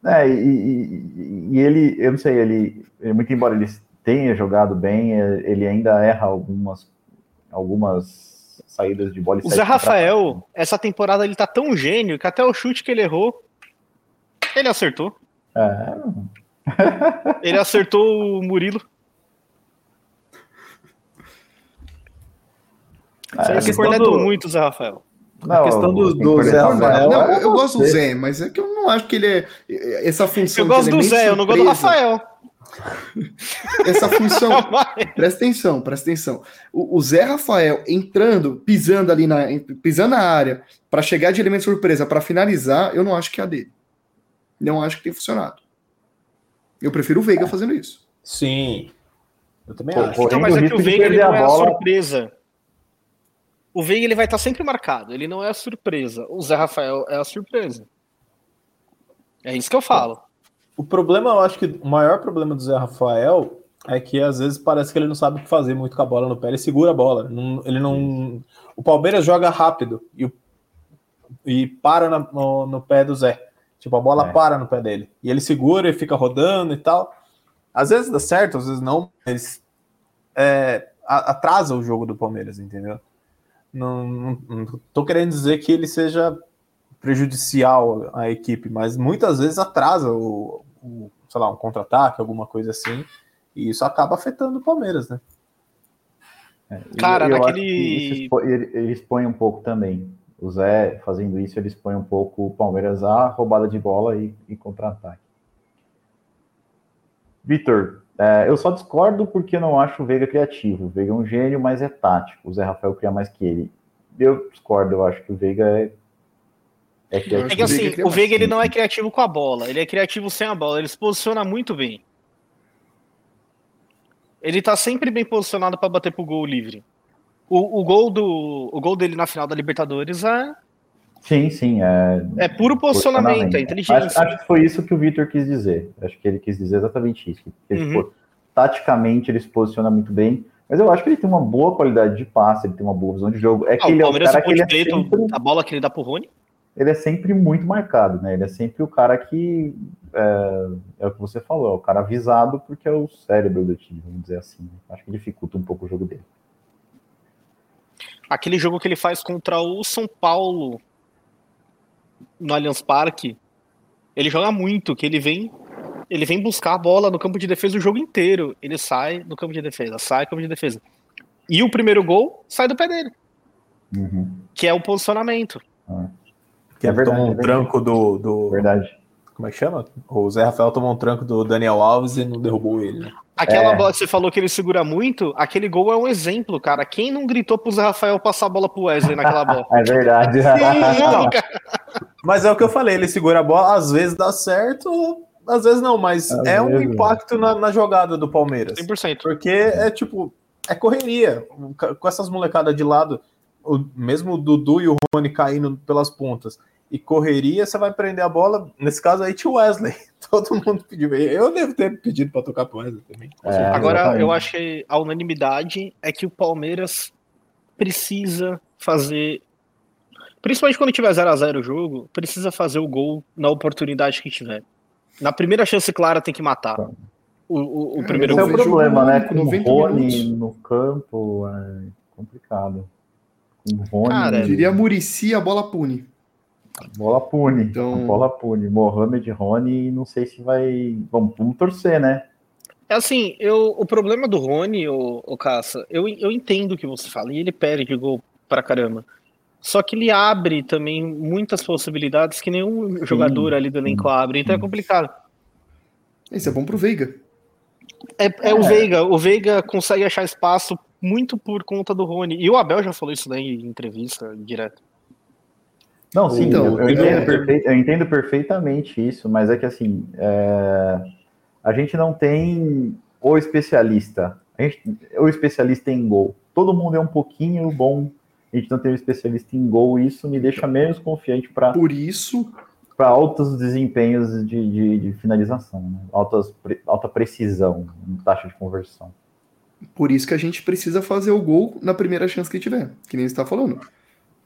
É, e, e, e, ele, eu não sei, ele, muito embora ele tenha jogado bem, ele ainda erra algumas, algumas saídas de bola. O Zé Rafael, essa temporada ele tá tão gênio que até o chute que ele errou, ele acertou. É. ele acertou o Murilo. É, Você cornetou do... muito, Zé Rafael. Não, a questão do, do Zé Rafael. Não, eu, eu gosto do Zé, mas é que eu não acho que ele é. Essa função. Eu gosto do Zé, eu não gosto do Rafael. Essa função. presta atenção, presta atenção. O, o, Zé Rafael entrando, pisando ali na, pisando na área para chegar de elemento surpresa para finalizar, eu não acho que é a dele. Não acho que tem funcionado. Eu prefiro o Veiga é. fazendo isso. Sim. Eu também Pô, acho. Então, mas é que o Veiga ele não é a surpresa. O Veiga ele vai estar sempre marcado. Ele não é a surpresa. O Zé Rafael é a surpresa. É isso que eu falo. O problema, eu acho que o maior problema do Zé Rafael é que às vezes parece que ele não sabe o que fazer muito com a bola no pé. Ele segura a bola. Não, ele não. O Palmeiras joga rápido e, e para na, no, no, pé do Zé. Tipo, a bola é. para no pé dele. E ele segura e fica rodando e tal. Às vezes dá certo, às vezes não, mas é, atrasa o jogo do Palmeiras, entendeu? Não, não, não tô querendo dizer que ele seja prejudicial à equipe, mas muitas vezes atrasa o, um, sei lá, um contra-ataque, alguma coisa assim, e isso acaba afetando o Palmeiras, né? É, Cara, eu naquele. Expõe, ele expõe um pouco também. O Zé fazendo isso, ele expõe um pouco o Palmeiras a roubada de bola e, e contra-ataque. Vitor, é, eu só discordo porque não acho o Veiga criativo. O Veiga é um gênio, mas é tático. O Zé Rafael cria mais que ele. Eu discordo, eu acho que o Veiga é é, que, é que assim, o Veiga ele não é criativo com a bola, ele é criativo sem a bola, ele se posiciona muito bem. Ele tá sempre bem posicionado para bater pro gol livre. O, o, gol do o gol dele na final da Libertadores é Sim, sim, é é puro posicionamento, é inteligência. Acho, acho, que foi isso que o Vitor quis dizer. Acho que ele quis dizer exatamente isso. Ele, uhum. tipo, taticamente ele se posiciona muito bem, mas eu acho que ele tem uma boa qualidade de passe, ele tem uma boa visão de jogo. É ah, que ele é o cara que ele é sempre... a bola que ele dá pro Rony ele é sempre muito marcado, né? Ele é sempre o cara que é, é, o que você falou, é o cara avisado porque é o cérebro do time, vamos dizer assim. Né? Acho que dificulta um pouco o jogo dele. Aquele jogo que ele faz contra o São Paulo no Allianz Parque, ele joga muito, que ele vem ele vem buscar a bola no campo de defesa o jogo inteiro. Ele sai no campo de defesa, sai no campo de defesa. E o primeiro gol sai do pé dele. Uhum. Que é o posicionamento. Ah. Que é ele verdade, tomou um é tranco do, do. Verdade. Como é que chama? O Zé Rafael tomou um tranco do Daniel Alves e não derrubou ele, né? Aquela é. bola que você falou que ele segura muito, aquele gol é um exemplo, cara. Quem não gritou pro Zé Rafael passar a bola pro Wesley naquela bola? é verdade. Sim, mas é o que eu falei, ele segura a bola, às vezes dá certo, às vezes não, mas às é um impacto na, na, jogada do Palmeiras. 100%. Porque é tipo, é correria. Com essas molecadas de lado, o, mesmo o Dudu e o Rony caindo pelas pontas e correria, você vai prender a bola. Nesse caso aí tinha o Wesley. Todo mundo pediu. Eu devo ter pedido para tocar pro Wesley também. É, Agora, eu acho que a unanimidade é que o Palmeiras precisa fazer. Principalmente quando tiver 0 a 0 o jogo, precisa fazer o gol na oportunidade que tiver. Na primeira chance clara tem que matar. O, o, o primeiro Esse é gol. o problema, né? com o 90 Rony minutos. no campo, é complicado. Rony, Cara, Diria Murici, a bola pune. bola pune. Então- Bola pune. Mohamed, Rony, não sei se vai... Vamos, vamos torcer, né? É assim, eu, o problema do Rony, o, o Caça, eu, eu entendo o que você fala, e ele perde gol pra caramba. Só que ele abre também muitas possibilidades que nenhum jogador ali do elenco abre, então é sim. complicado. Isso é bom pro Veiga. É, é o Veiga, o Veiga consegue achar espaço muito por conta do Rony. E o Abel já falou isso né, em entrevista direto. Não, sim, Então, eu, eu entendo perfei- eu entendo perfeitamente isso, mas é que assim, é, a gente não tem o especialista. A gente, o especialista em gol. Todo mundo é um pouquinho bom. A gente não tem um especialista em gol, e isso me deixa menos confiante para Por isso, altos desempenhos de, de, de finalização, né? Altas, pre- alta precisão, taxa de conversão. Por isso que a gente precisa fazer o gol na primeira chance que tiver, que nem você tá falando.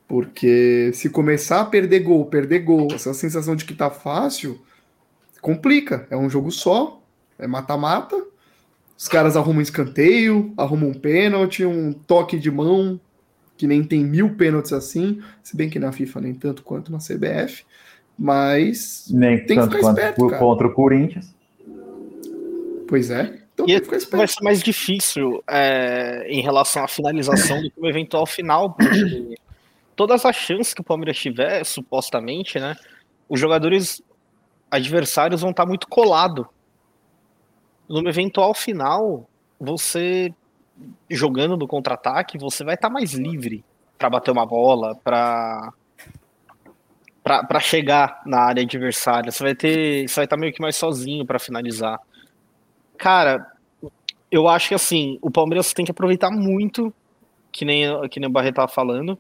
Porque se começar a perder gol, perder gol, essa sensação de que tá fácil, complica. É um jogo só, é mata-mata. Os caras arrumam um escanteio, arrumam um pênalti, um toque de mão, que nem tem mil pênaltis assim, se bem que na FIFA nem tanto quanto na CBF. Mas, Nem Tem que tanto ficar quanto esperto, co- cara. contra o Corinthians. pois é. Então E vai ser mais difícil é, em relação à finalização do que o eventual final, porque todas as chances que o Palmeiras tiver, supostamente, né, os jogadores adversários vão estar muito colados. No eventual final, você jogando no contra-ataque, você vai estar mais livre para bater uma bola, para para chegar na área adversária. Você vai ter, você vai estar meio que mais sozinho para finalizar. Cara, eu acho que assim, o Palmeiras tem que aproveitar muito, que nem, que nem o Barreto tava falando.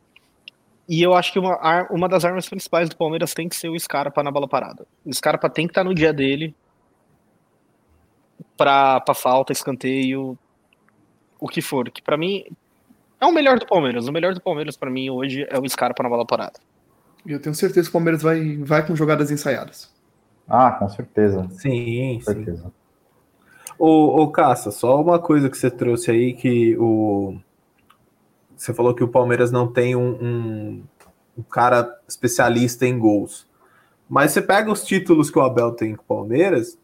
E eu acho que uma, uma das armas principais do Palmeiras tem que ser o Scarpa na bola parada. O Scarpa tem que estar no dia dele pra, pra falta, escanteio, o que for. Que pra mim é o melhor do Palmeiras. O melhor do Palmeiras pra mim hoje é o Scarpa na bola parada. E eu tenho certeza que o Palmeiras vai, vai com jogadas ensaiadas. Ah, com certeza. Sim, Com sim. Ô, ô Caça, só uma coisa que você trouxe aí que o. Você falou que o Palmeiras não tem um, um, um cara especialista em gols. Mas você pega os títulos que o Abel tem com o Palmeiras,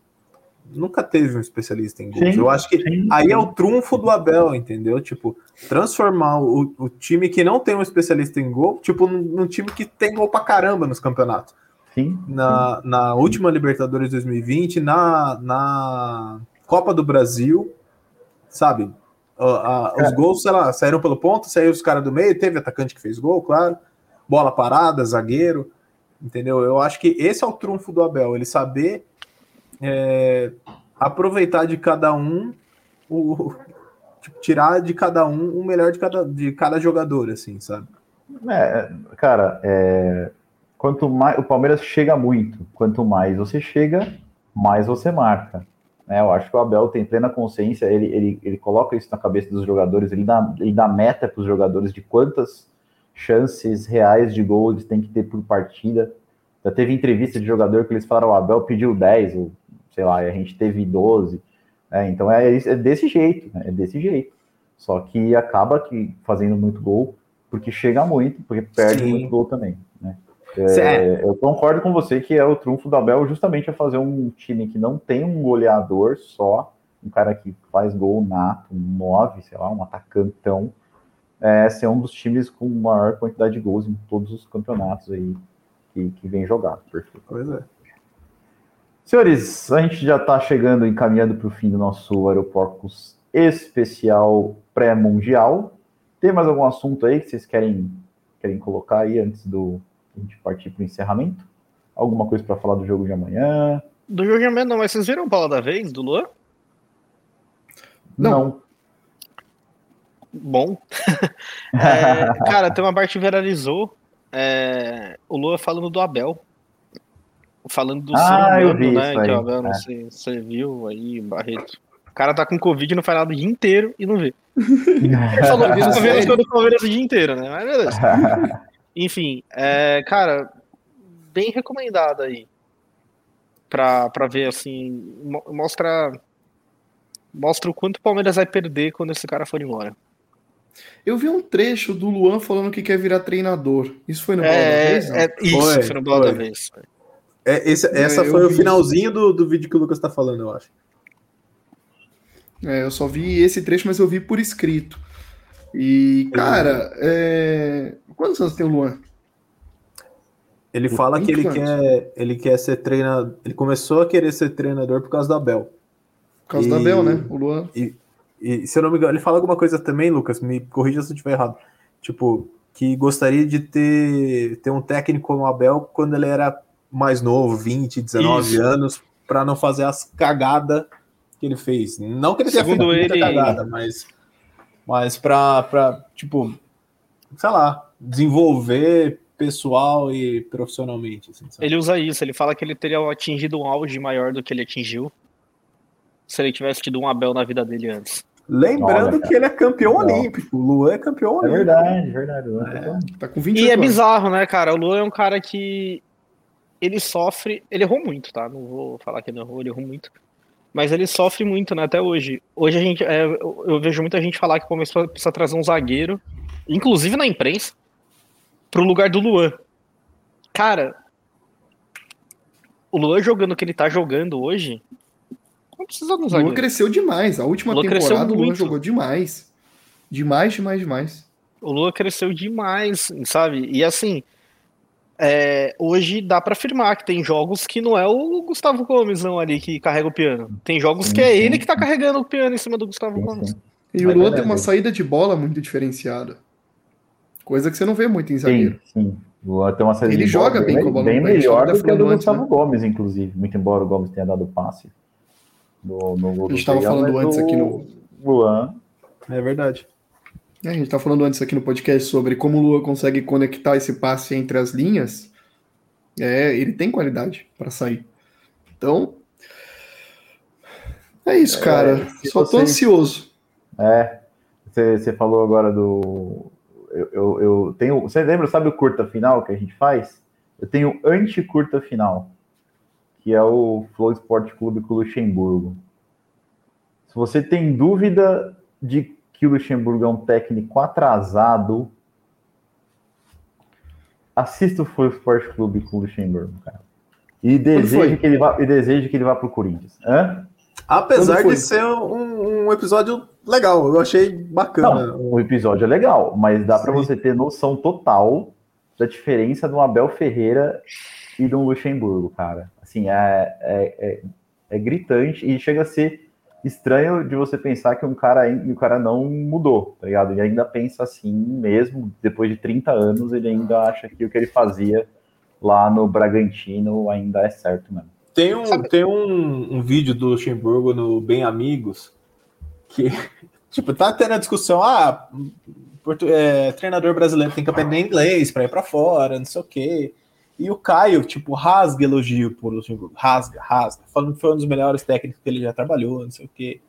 nunca teve um especialista em gols. Sim, Eu acho que sim, aí sim. é o trunfo do Abel, entendeu? Tipo, transformar o, o time que não tem um especialista em gol, tipo, num, num time que tem gol pra caramba nos campeonatos Sim. na, na última Libertadores 2020, na, na Copa do Brasil, sabe? A- a- os É. gols, sei lá, saíram pelo ponto, saíram os caras do meio, teve atacante que fez gol, claro. Bola parada, zagueiro, entendeu? Eu acho que esse é o trunfo do Abel, ele saber é, aproveitar de cada um, o, tipo, tirar de cada um o melhor de cada, de cada jogador, assim, sabe? É, cara, é, quanto mais o Palmeiras chega muito, quanto mais você chega, mais você marca. Né? eu acho que o Abel tem plena consciência, ele, ele, ele coloca isso na cabeça dos jogadores, ele dá, ele dá meta para os jogadores de quantas chances reais de gol eles têm que ter por partida. Já teve entrevista de jogador que eles falaram, o Abel pediu 10, ou sei lá, e a gente teve 12. né? então é, é desse jeito, né? é desse jeito. Só que acaba que fazendo muito gol, porque chega muito, porque perde Sim. muito gol também. É, eu concordo com você que é o trunfo do Abel justamente a fazer um time que não tem um goleador só, um cara que faz gol nato, um 9, sei lá, um atacantão, é, ser um dos times com maior quantidade de gols em todos os campeonatos aí que, que vem jogar. Perfeito. Pois é. Senhores, a gente já está chegando, encaminhando para o fim do nosso Aeroportos especial pré-mundial. Tem mais algum assunto aí que vocês querem, querem colocar aí antes do a gente partir para o encerramento? Alguma coisa para falar do jogo de amanhã? Do jogo de amanhã não, mas vocês viram o bola da vez, do Luan? Não. Bom. É, cara, tem uma parte que viralizou. é, o Lua falando do Abel. Falando do Ah, ser eu vi né? isso Que aí, o Abel, não é. sei se você viu aí, Barreto. O cara tá com Covid, não faz nada o dia inteiro e não vê. Ele falou disso Palmeiras quando o Palmeiras o dia inteiro, né? Mas beleza. Enfim, é, cara, bem recomendado aí. Pra, pra ver, assim, mostra mostra o quanto o Palmeiras vai perder quando esse cara for embora. Eu vi um trecho do Luan falando que quer virar treinador. Isso foi no é, Bola da Vez? É, isso, foi, foi no Bola da Vez. É, esse, essa é, foi o finalzinho do, do vídeo que o Lucas tá falando, eu acho. É, eu só vi esse trecho, mas eu vi por escrito. E, cara, é... quantos anos tem o Luan? Ele fala que ele quer, ele quer ser treinador. Ele começou a querer ser treinador por causa da Bel. Por causa e, da Bel, né? O Luan. E, e, se eu não me engano, ele fala alguma coisa também, Lucas, me corrija se eu estiver errado. Tipo, que gostaria de ter, ter um técnico como o Abel quando ele era mais novo, 20, 19 Isso. anos, para não fazer as cagadas que ele fez. Não que ele tenha feito muita ele... cagada, mas, mas para, tipo, sei lá, desenvolver pessoal e profissionalmente. Assim, ele usa isso, ele fala que ele teria atingido um auge maior do que ele atingiu se ele tivesse tido um Abel na vida dele antes. Lembrando Olha, que ele é campeão olímpico. O Luan é campeão é olímpico. É verdade, verdade. É. Tá com 20 E é bizarro, né, cara? O Luan é um cara que ele sofre. Ele errou muito, tá? Não vou falar que ele errou, ele errou muito. Mas ele sofre muito, né? Até hoje. Hoje a gente. É, eu vejo muita gente falar que começou a precisar trazer um zagueiro, inclusive na imprensa, pro lugar do Luan. Cara, o Luan jogando o que ele tá jogando hoje, não precisa de um zagueiro. O Luan cresceu demais. A última o temporada o Luan jogou demais. Demais, demais, demais. O Lua cresceu demais, sabe? E assim, é, hoje dá para afirmar que tem jogos que não é o Gustavo Gomes não ali que carrega o piano. Tem jogos que é ele que tá carregando o piano em cima do Gustavo Gomes. E o Lua tem uma saída de bola muito diferenciada. Coisa que você não vê muito em zagueiro. Sim, sim. O Lua tem uma saída ele de joga bem com a bola bem melhor do que o do Gustavo né? Gomes, inclusive. Muito embora o Gomes tenha dado passe. No, no a gente estava falando antes aqui no. Luan. É verdade. É, a gente estava falando antes aqui no podcast sobre como o Lua consegue conectar esse passe entre as linhas. É, ele tem qualidade para sair. Então. É isso, cara. É, Só tô ansioso. É. Você, você falou agora do. Eu, eu, eu, tenho. Você lembra, sabe o curta final que a gente faz? Eu tenho anti-curta final que é o Flow Sport Clube com o Luxemburgo. Se você tem dúvida de que o Luxemburgo é um técnico atrasado, assista o Flow Sport Clube com o Luxemburgo, cara. E deseje que ele vá, e deseje que ele vá para o Corinthians. Hã? Apesar de ser um, um, episódio legal, eu achei bacana. Não, o episódio é legal, mas dá para você ter noção total da diferença de um Abel Ferreira e de um Luxemburgo, cara assim, é, é, é, é, gritante e chega a ser estranho de você pensar que um cara, um cara não mudou, tá ligado? Ele ainda pensa assim mesmo, depois de 30 anos, ele ainda acha que o que ele fazia lá no Bragantino ainda é certo mesmo. Tem um, tem um, um vídeo do Luxemburgo no Bem Amigos que, tipo, tá tendo a discussão, ah, é, treinador brasileiro tem que aprender inglês para ir para fora, não sei o quê. E o Caio, tipo, rasga elogio por Luxemburgo. Rasga, rasga. Falando que foi um dos melhores técnicos que ele já trabalhou, não sei o quê.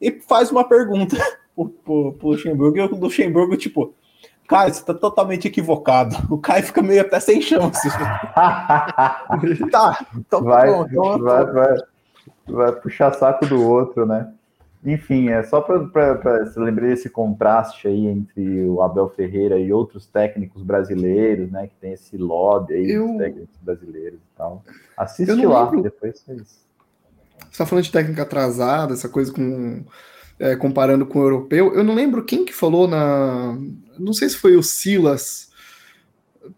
E faz uma pergunta pro, pro, pro Luxemburgo. E o Luxemburgo, tipo, Caio, você tá totalmente equivocado. O Caio fica meio até sem chão. Assim. tá, então tá vai, bom. Então, vai, vai, vai puxar saco do outro, né? Enfim, é só para se lembrar desse contraste aí entre o Abel Ferreira e outros técnicos brasileiros, né? Que tem esse lobby aí eu... dos técnicos brasileiros e tal. Assiste lá, lembro. depois faz. Você está falando de técnica atrasada, essa coisa com é, comparando com o europeu. Eu não lembro quem que falou na. Não sei se foi o Silas.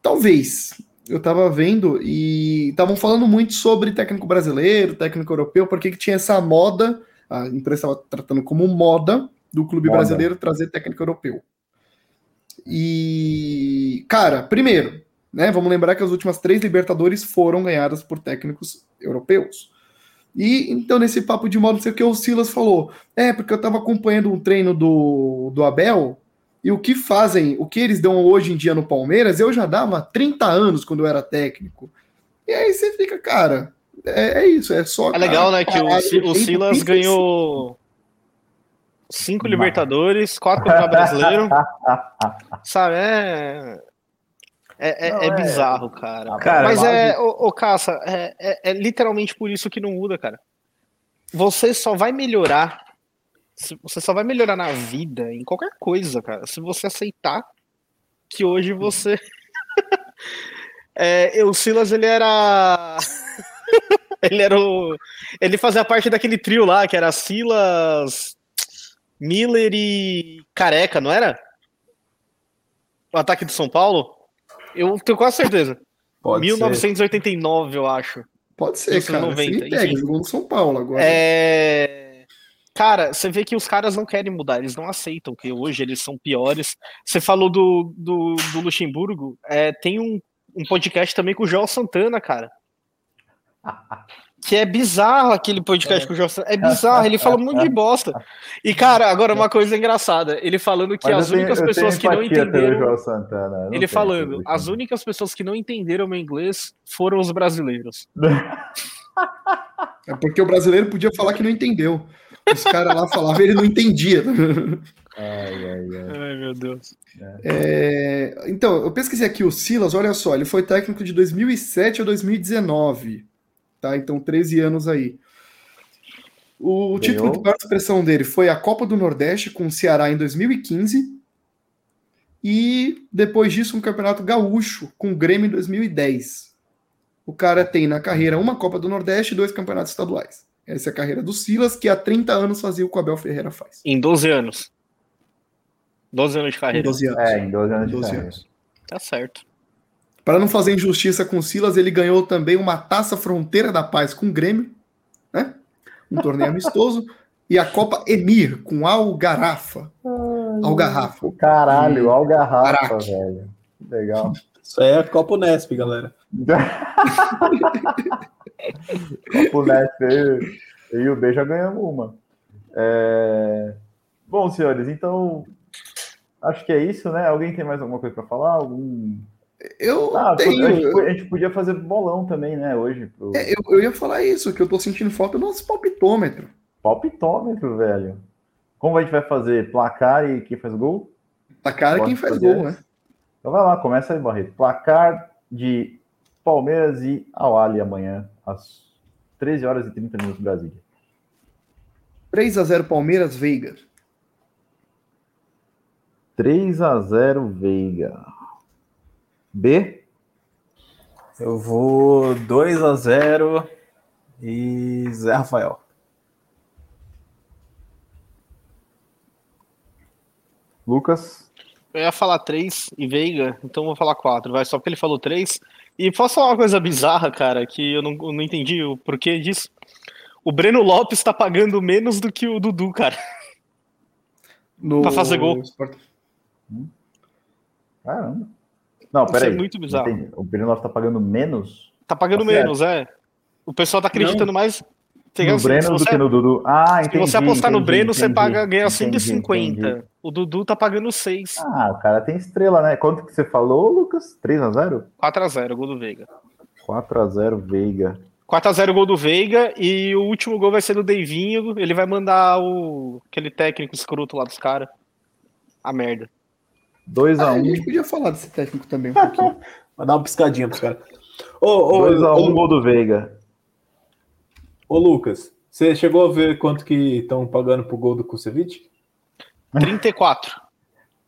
Talvez. Eu estava vendo e estavam falando muito sobre técnico brasileiro, técnico europeu, porque que tinha essa moda a imprensa estava tratando como moda do clube moda. brasileiro trazer técnico europeu. E, cara, primeiro, né, vamos lembrar que as últimas três Libertadores foram ganhadas por técnicos europeus. E então, nesse papo de moda, não sei o que o Silas falou. É, porque eu estava acompanhando um treino do, do Abel, e o que fazem, o que eles dão hoje em dia no Palmeiras, eu já dava 30 anos quando eu era técnico. E aí você fica, cara, é, é isso, é só. É legal, né? Que o, o Silas ganhou. cinco Libertadores, quatro Campeonato Brasileiro. Sabe, é. É, é, Não, é é- bizarro, cara. Cara, Mas base- é, ô, ô Caça, é, é- é literalmente por isso que não muda, cara. Você só vai melhorar. Você só vai melhorar na vida, em qualquer coisa, cara, se você aceitar que hoje você. é, o Silas, ele era. ele era o. Ele fazia parte daquele trio lá, que era Silas, Miller e Careca, não era? O ataque do São Paulo? Eu tenho quase certeza. Pode ser. 1989, eu acho. Pode ser, Isso, cara. 90, Sem pega, jogou no São Paulo agora. É... Cara, você vê que os caras não querem mudar, eles não aceitam que hoje eles são piores. Você falou do, do, do Luxemburgo, é, tem um, um podcast também com o Joel Santana, cara. Que é bizarro aquele podcast com o Santana. É bizarro, ele fala um monte de bosta. E, cara, agora uma coisa engraçada: ele falando que Mas as tenho- únicas pessoas que não entenderam. Santana. não Ele falando, as únicas pessoas que não entenderam meu inglês foram os brasileiros. É porque o brasileiro podia falar que não entendeu. Os caras lá falavam e ele não entendia. Ai, ai, ai. Ai, meu Deus. É, então, eu pesquisei aqui o Silas, olha só, ele foi técnico de 2007 a 2019, tá? Então, 13 anos aí. O, o título de maior expressão dele foi a Copa do Nordeste com o Ceará em 2015 e depois disso um Campeonato Gaúcho com o Grêmio em 2010. O cara tem na carreira uma Copa do Nordeste e dois campeonatos estaduais. Essa é a carreira do Silas, que há 30 anos fazia o que o Abel Ferreira faz. Em 12 anos. 12 anos de Em carreira. 12 anos. É, em 12 anos de 12 carreira. anos. Tá certo. Para não fazer injustiça com o Silas, ele ganhou também uma Taça Fronteira da Paz com o Grêmio, né? Um torneio amistoso. E a Copa Emir com Algarrafa. Algarrafa. O caralho, E- Algarrafa, Araque. velho. Legal. Isso aí é Copa Unesp, galera. Copo Nesp, eu, eu e o B já ganhamos uma. É, Bom, senhores, então acho que é isso, né? Alguém tem mais alguma coisa para falar? Algum... Eu Ah, tenho. a, gente, a gente podia fazer bolão também, né? Hoje. Pro... é, eu, eu ia falar isso, que eu tô sentindo falta do nosso palpitômetro. Palpitômetro, velho. Como a gente vai fazer? Placar e quem faz gol? É Pode quem faz gol, né? Então vai lá, começa aí, Barreto. Placar de Palmeiras e Awali amanhã, às 13 horas e 30 minutos Brasília. 3 a 0 Palmeiras, Veiga. 3 a 0 Veiga. B? Eu vou 2 a 0 e Zé Rafael. Lucas? Eu ia falar 3 e Veiga, então eu vou falar 4, vai, só porque ele falou 3. E posso falar uma coisa bizarra, cara, que eu não, eu não entendi o porquê disso? O Breno Lopes tá pagando menos do que o Dudu, cara. No... Pra fazer gol. Sport- Caramba. Não, Isso peraí. é muito bizarro. Entendi. O Breno Lopes tá pagando menos Tá pagando Tá certo. menos, é. O pessoal tá acreditando mais. Tem- no se Breno do você- que no Dudu. Ah, Se entendi. você apostar no entendi, Breno, você entendi, paga, ganha entendi, 5,50. entendi. O Dudu tá pagando 6. Ah, o cara tem estrela, né? Quanto que você falou, Lucas? 3 a 0 4x0, gol do Veiga. 4 a 0 Veiga. 4x0 gol do Veiga e o último gol vai ser do Deivinho. Ele vai mandar o aquele técnico escroto lá dos caras. A merda. 2 Ah, a a 1 gente podia falar desse técnico também um pouquinho. Vai dar uma piscadinha pros caras. Ô, ô, 2 a 1 ô, gol do Veiga. ô, Lucas, você chegou a ver quanto que estão pagando pro gol do Kusevich? 34.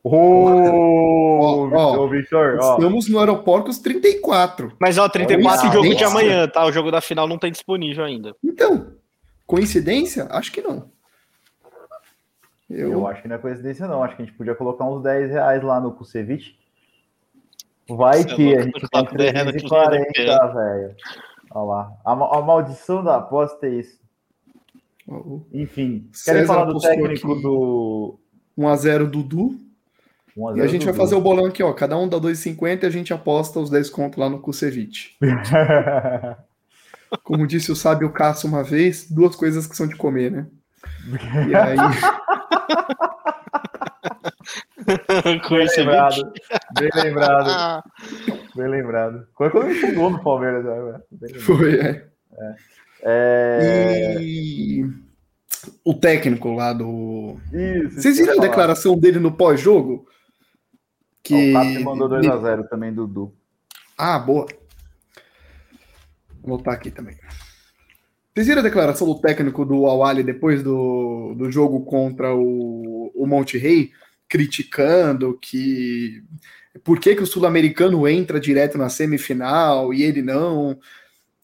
Ô, Victor, ó. Estamos no Aeroportos 34. Mas ó, 34 Olha jogo de amanhã, tá? O jogo da final não tem disponível ainda. Então, coincidência? Acho que não. Eu Eu, acho que não é coincidência, não. Acho que a gente podia colocar uns 10 reais lá no Kusevich. Vai Você é que louco, a gente tem derrendo aqui, 340, velho. Olha lá. A, a maldição da aposta é isso. o Enfim, querem César falar do técnico aqui. do 1x0 Dudu. 1 a E 0 a gente vai Dudu. fazer o bolão aqui, ó. Cada um dá 2,50 e a gente aposta os 10 contos lá no Kusevich. Como disse o sábio Cássio uma vez, duas coisas que são de comer, né? E aí, Bem esse lembrado. Bem lembrado. Ah, Bem lembrado. Foi quando ele chegou no Palmeiras. né? Foi, é. É... E O técnico lá do. Isso, Vocês que viram a falar. declaração dele no pós-jogo? O Cássio mandou 2x0 também, Dudu. Ah, boa. Vou botar aqui também. Vocês viram a declaração do técnico do Awali depois do, do jogo contra o, o Monte Rey, criticando que por que, que o sul-americano entra direto na semifinal e ele não?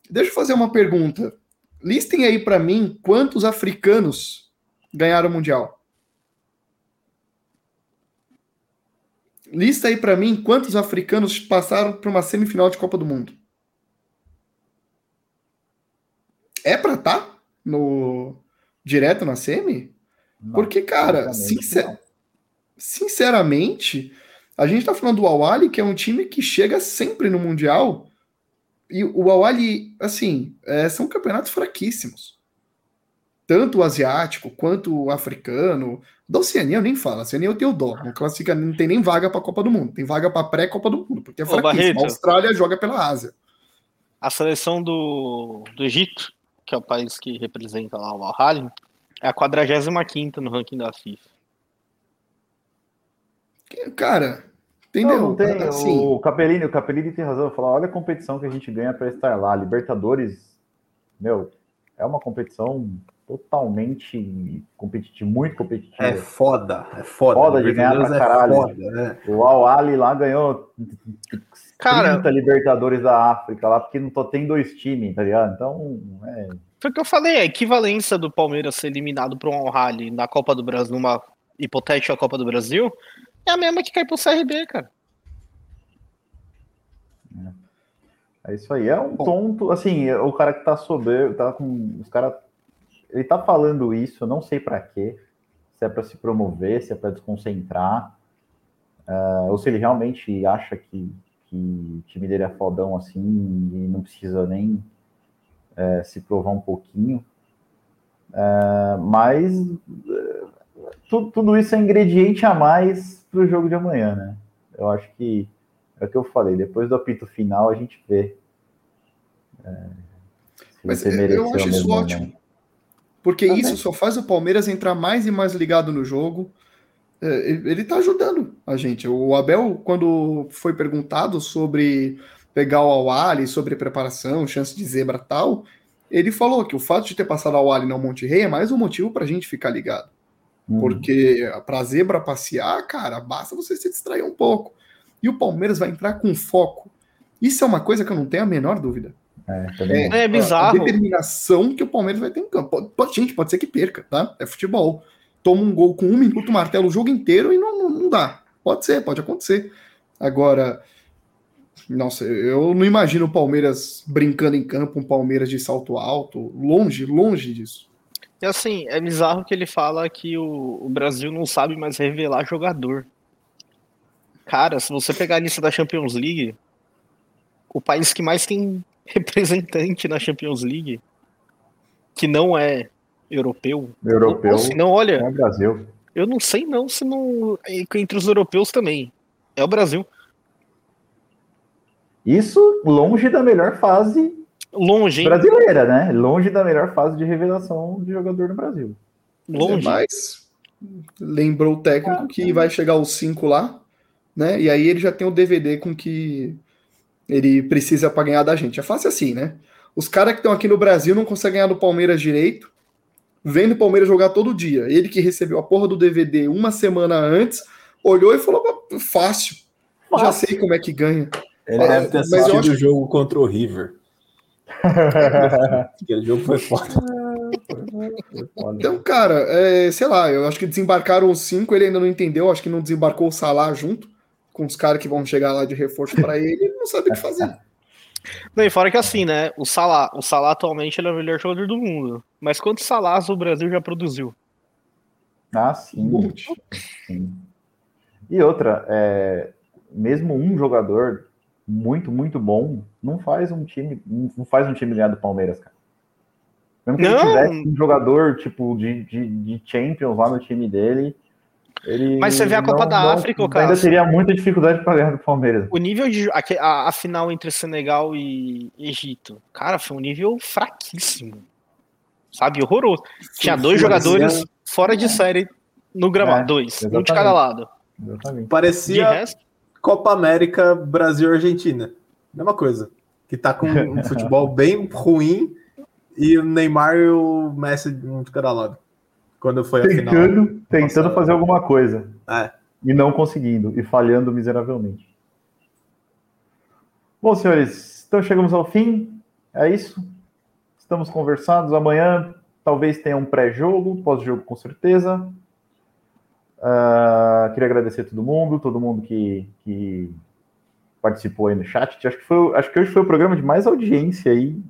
Deixa eu fazer uma pergunta. Listem aí pra mim quantos africanos ganharam o Mundial. Lista aí pra mim quantos africanos passaram para uma semifinal de Copa do Mundo. É pra tá no direto na semi? Não, Porque, cara, sincer- sinceramente, a gente tá falando do Awali, que é um time que chega sempre no Mundial. E o Awali, assim, é, são campeonatos fraquíssimos. Tanto o asiático quanto o africano. Da Oceania eu nem falo. A Oceania eu tenho dó. Não, classifica, não tem nem vaga pra Copa do Mundo. Tem vaga pra pré-Copa do Mundo, porque é fraquíssimo. A Austrália joga pela Ásia. A seleção do, do Egito, que é o país que representa lá o Al-Ahly, é a 45 no ranking da FIFA. Cara, entendeu? Não, não tem. Assim, O Capellini, o Capellini tem razão. Falar, olha a competição que a gente ganha para estar lá. Libertadores, meu, é uma competição totalmente competitiva, muito competitiva. É foda, é foda. Foda de ganhar pra caralho. É foda, né? O Al Ali lá ganhou Cara- 30 Libertadores da África lá, porque não só tem dois times, tá ligado? Então, é, Foi o que eu falei, a equivalência do Palmeiras ser eliminado para um Al-Ahly na Copa do Brasil, numa hipotética Copa do Brasil, é a mesma que cai pro CRB, cara. É isso aí. É um tonto, assim, o cara que tá soberbo, tá com os caras ele tá falando isso, eu não sei pra quê. Se é pra se promover, se é pra desconcentrar, ah, ou se ele realmente acha que, que o time dele é fodão assim e não precisa nem eh, se provar um pouquinho. Ah, mas eh, tu- tudo isso é ingrediente a mais pro jogo de amanhã, né? Eu acho que é o que eu falei. Depois do apito final, a gente vê. se Mas você eu- acho isso ótimo. Porque Também. isso só faz o Palmeiras entrar mais e mais ligado no jogo. É, ele ele tá ajudando a gente. O Abel, quando foi perguntado sobre pegar o Awali, sobre preparação, chance de zebra tal, ele falou que o fato de ter passado ao Ali no Monte Rei é mais um motivo pra gente ficar ligado. Hum. Porque pra zebra passear, cara, basta você se distrair um pouco. E o Palmeiras vai entrar com foco. Isso é uma coisa que eu não tenho a menor dúvida. É, também É A bizarro. determinação que o Palmeiras vai ter em campo. Pode, pode- gente, pode ser que perca, tá? É futebol. Toma um gol com um minuto, martela o jogo inteiro e não, não, não dá. Pode ser, pode acontecer. Agora, nossa, eu não imagino o Palmeiras brincando em campo, um Palmeiras de salto alto. Longe, longe disso. E assim, é bizarro que ele fala que o, o Brasil não sabe mais revelar jogador. Cara, se você pegar a lista da Champions League, o país que mais tem representante na Champions League, que não é europeu, europeu se não, olha, é o Brasil. eu não sei não se não entre os europeus também. É o Brasil. Isso longe da melhor fase Longe, hein? brasileira, né? Longe da melhor fase de revelação de jogador no Brasil. Longe. Mas lembrou o técnico que vai chegar aos cinco lá, né? E aí ele já tem o DVD com que ele precisa para ganhar da gente. É fácil assim, né? Os caras que estão aqui no Brasil não conseguem ganhar do Palmeiras direito, vendo o Palmeiras jogar todo dia. Ele que recebeu a porra do DVD uma semana antes, olhou e falou: "Ah, fácil, já Fácil. sei como é que ganha. Ele deve ter assistido acho- o jogo contra o River. Aquele jogo foi foda. Então, cara, é, sei lá, eu acho que desembarcaram os cinco, ele ainda não entendeu, acho que não desembarcou o Salah junto com os caras que vão chegar lá de reforço para ele, ele não sabe o que fazer. Não, e fora que assim, né? O Salah, o Salah atualmente ele é o melhor jogador do mundo. Mas quantos Salahs o Brasil já produziu? ah, sim, monte. sim. E outra, é, mesmo um jogador muito, muito bom, não faz um time, não faz um time ganhar do Palmeiras, cara. Mesmo que ele Não. tivesse um jogador tipo de, de, de Champions lá no time dele, ele Mas você vê a Copa não- da não- África, ô, ainda teria muita dificuldade para ganhar do Palmeiras. O nível de. A, a- a final entre Senegal e Egito, cara, foi um nível fraquíssimo. sabe? Horroroso. Tinha dois jogadores fora de série no gramado, É, dois, um de cada lado. Exatamente. Parecia resto, Copa América Brasil-Argentina. Mesma coisa. Que tá com um futebol bem ruim e o Neymar e o Messi um de cada lado. Quando foi a final. Tentando, tentando fazer alguma coisa. É. E não conseguindo. E falhando miseravelmente. Bom, senhores, então chegamos ao fim. É isso. Estamos conversados. Amanhã talvez tenha um pré-jogo, pós-jogo com certeza. Ah, queria agradecer a todo mundo, todo mundo que, que participou aí no chat. Acho que, foi, acho que hoje foi o programa de mais audiência aí,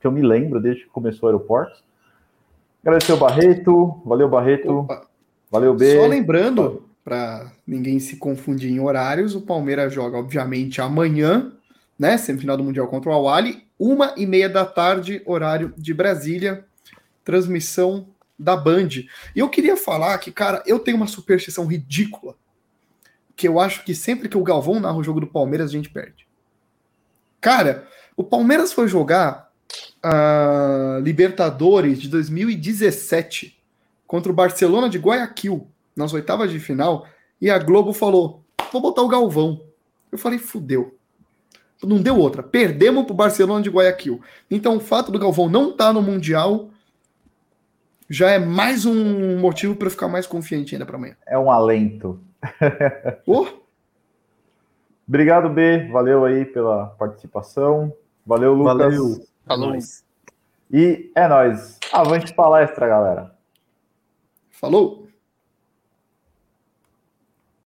que eu me lembro, desde que começou o aeroporto. Agradecer o Barreto, valeu Barreto, Opa. valeu B. Só lembrando, para ninguém se confundir em horários, o Palmeiras joga, obviamente, amanhã, né? Semifinal do Mundial contra o Awali, uma e meia da tarde, horário de Brasília, transmissão da Band. E eu queria falar que, cara, eu tenho uma superstição ridícula, que eu acho que sempre que o Galvão narra o jogo do Palmeiras, a gente perde. Cara, o Palmeiras foi jogar a Libertadores de 2017 contra o Barcelona de Guayaquil, nas oitavas de final, e a Globo falou: vou botar o Galvão. Eu falei: fudeu. Não deu outra. Perdemos pro Barcelona de Guayaquil. Então o fato do Galvão não estar no Mundial já é mais um motivo para eu ficar mais confiante ainda para amanhã. É um alento. Ô, Obrigado, B. Valeu aí pela participação. Valeu, Lucas. Valeu. Falou. É nóis. E é nóis. Avante palestra, galera. falou!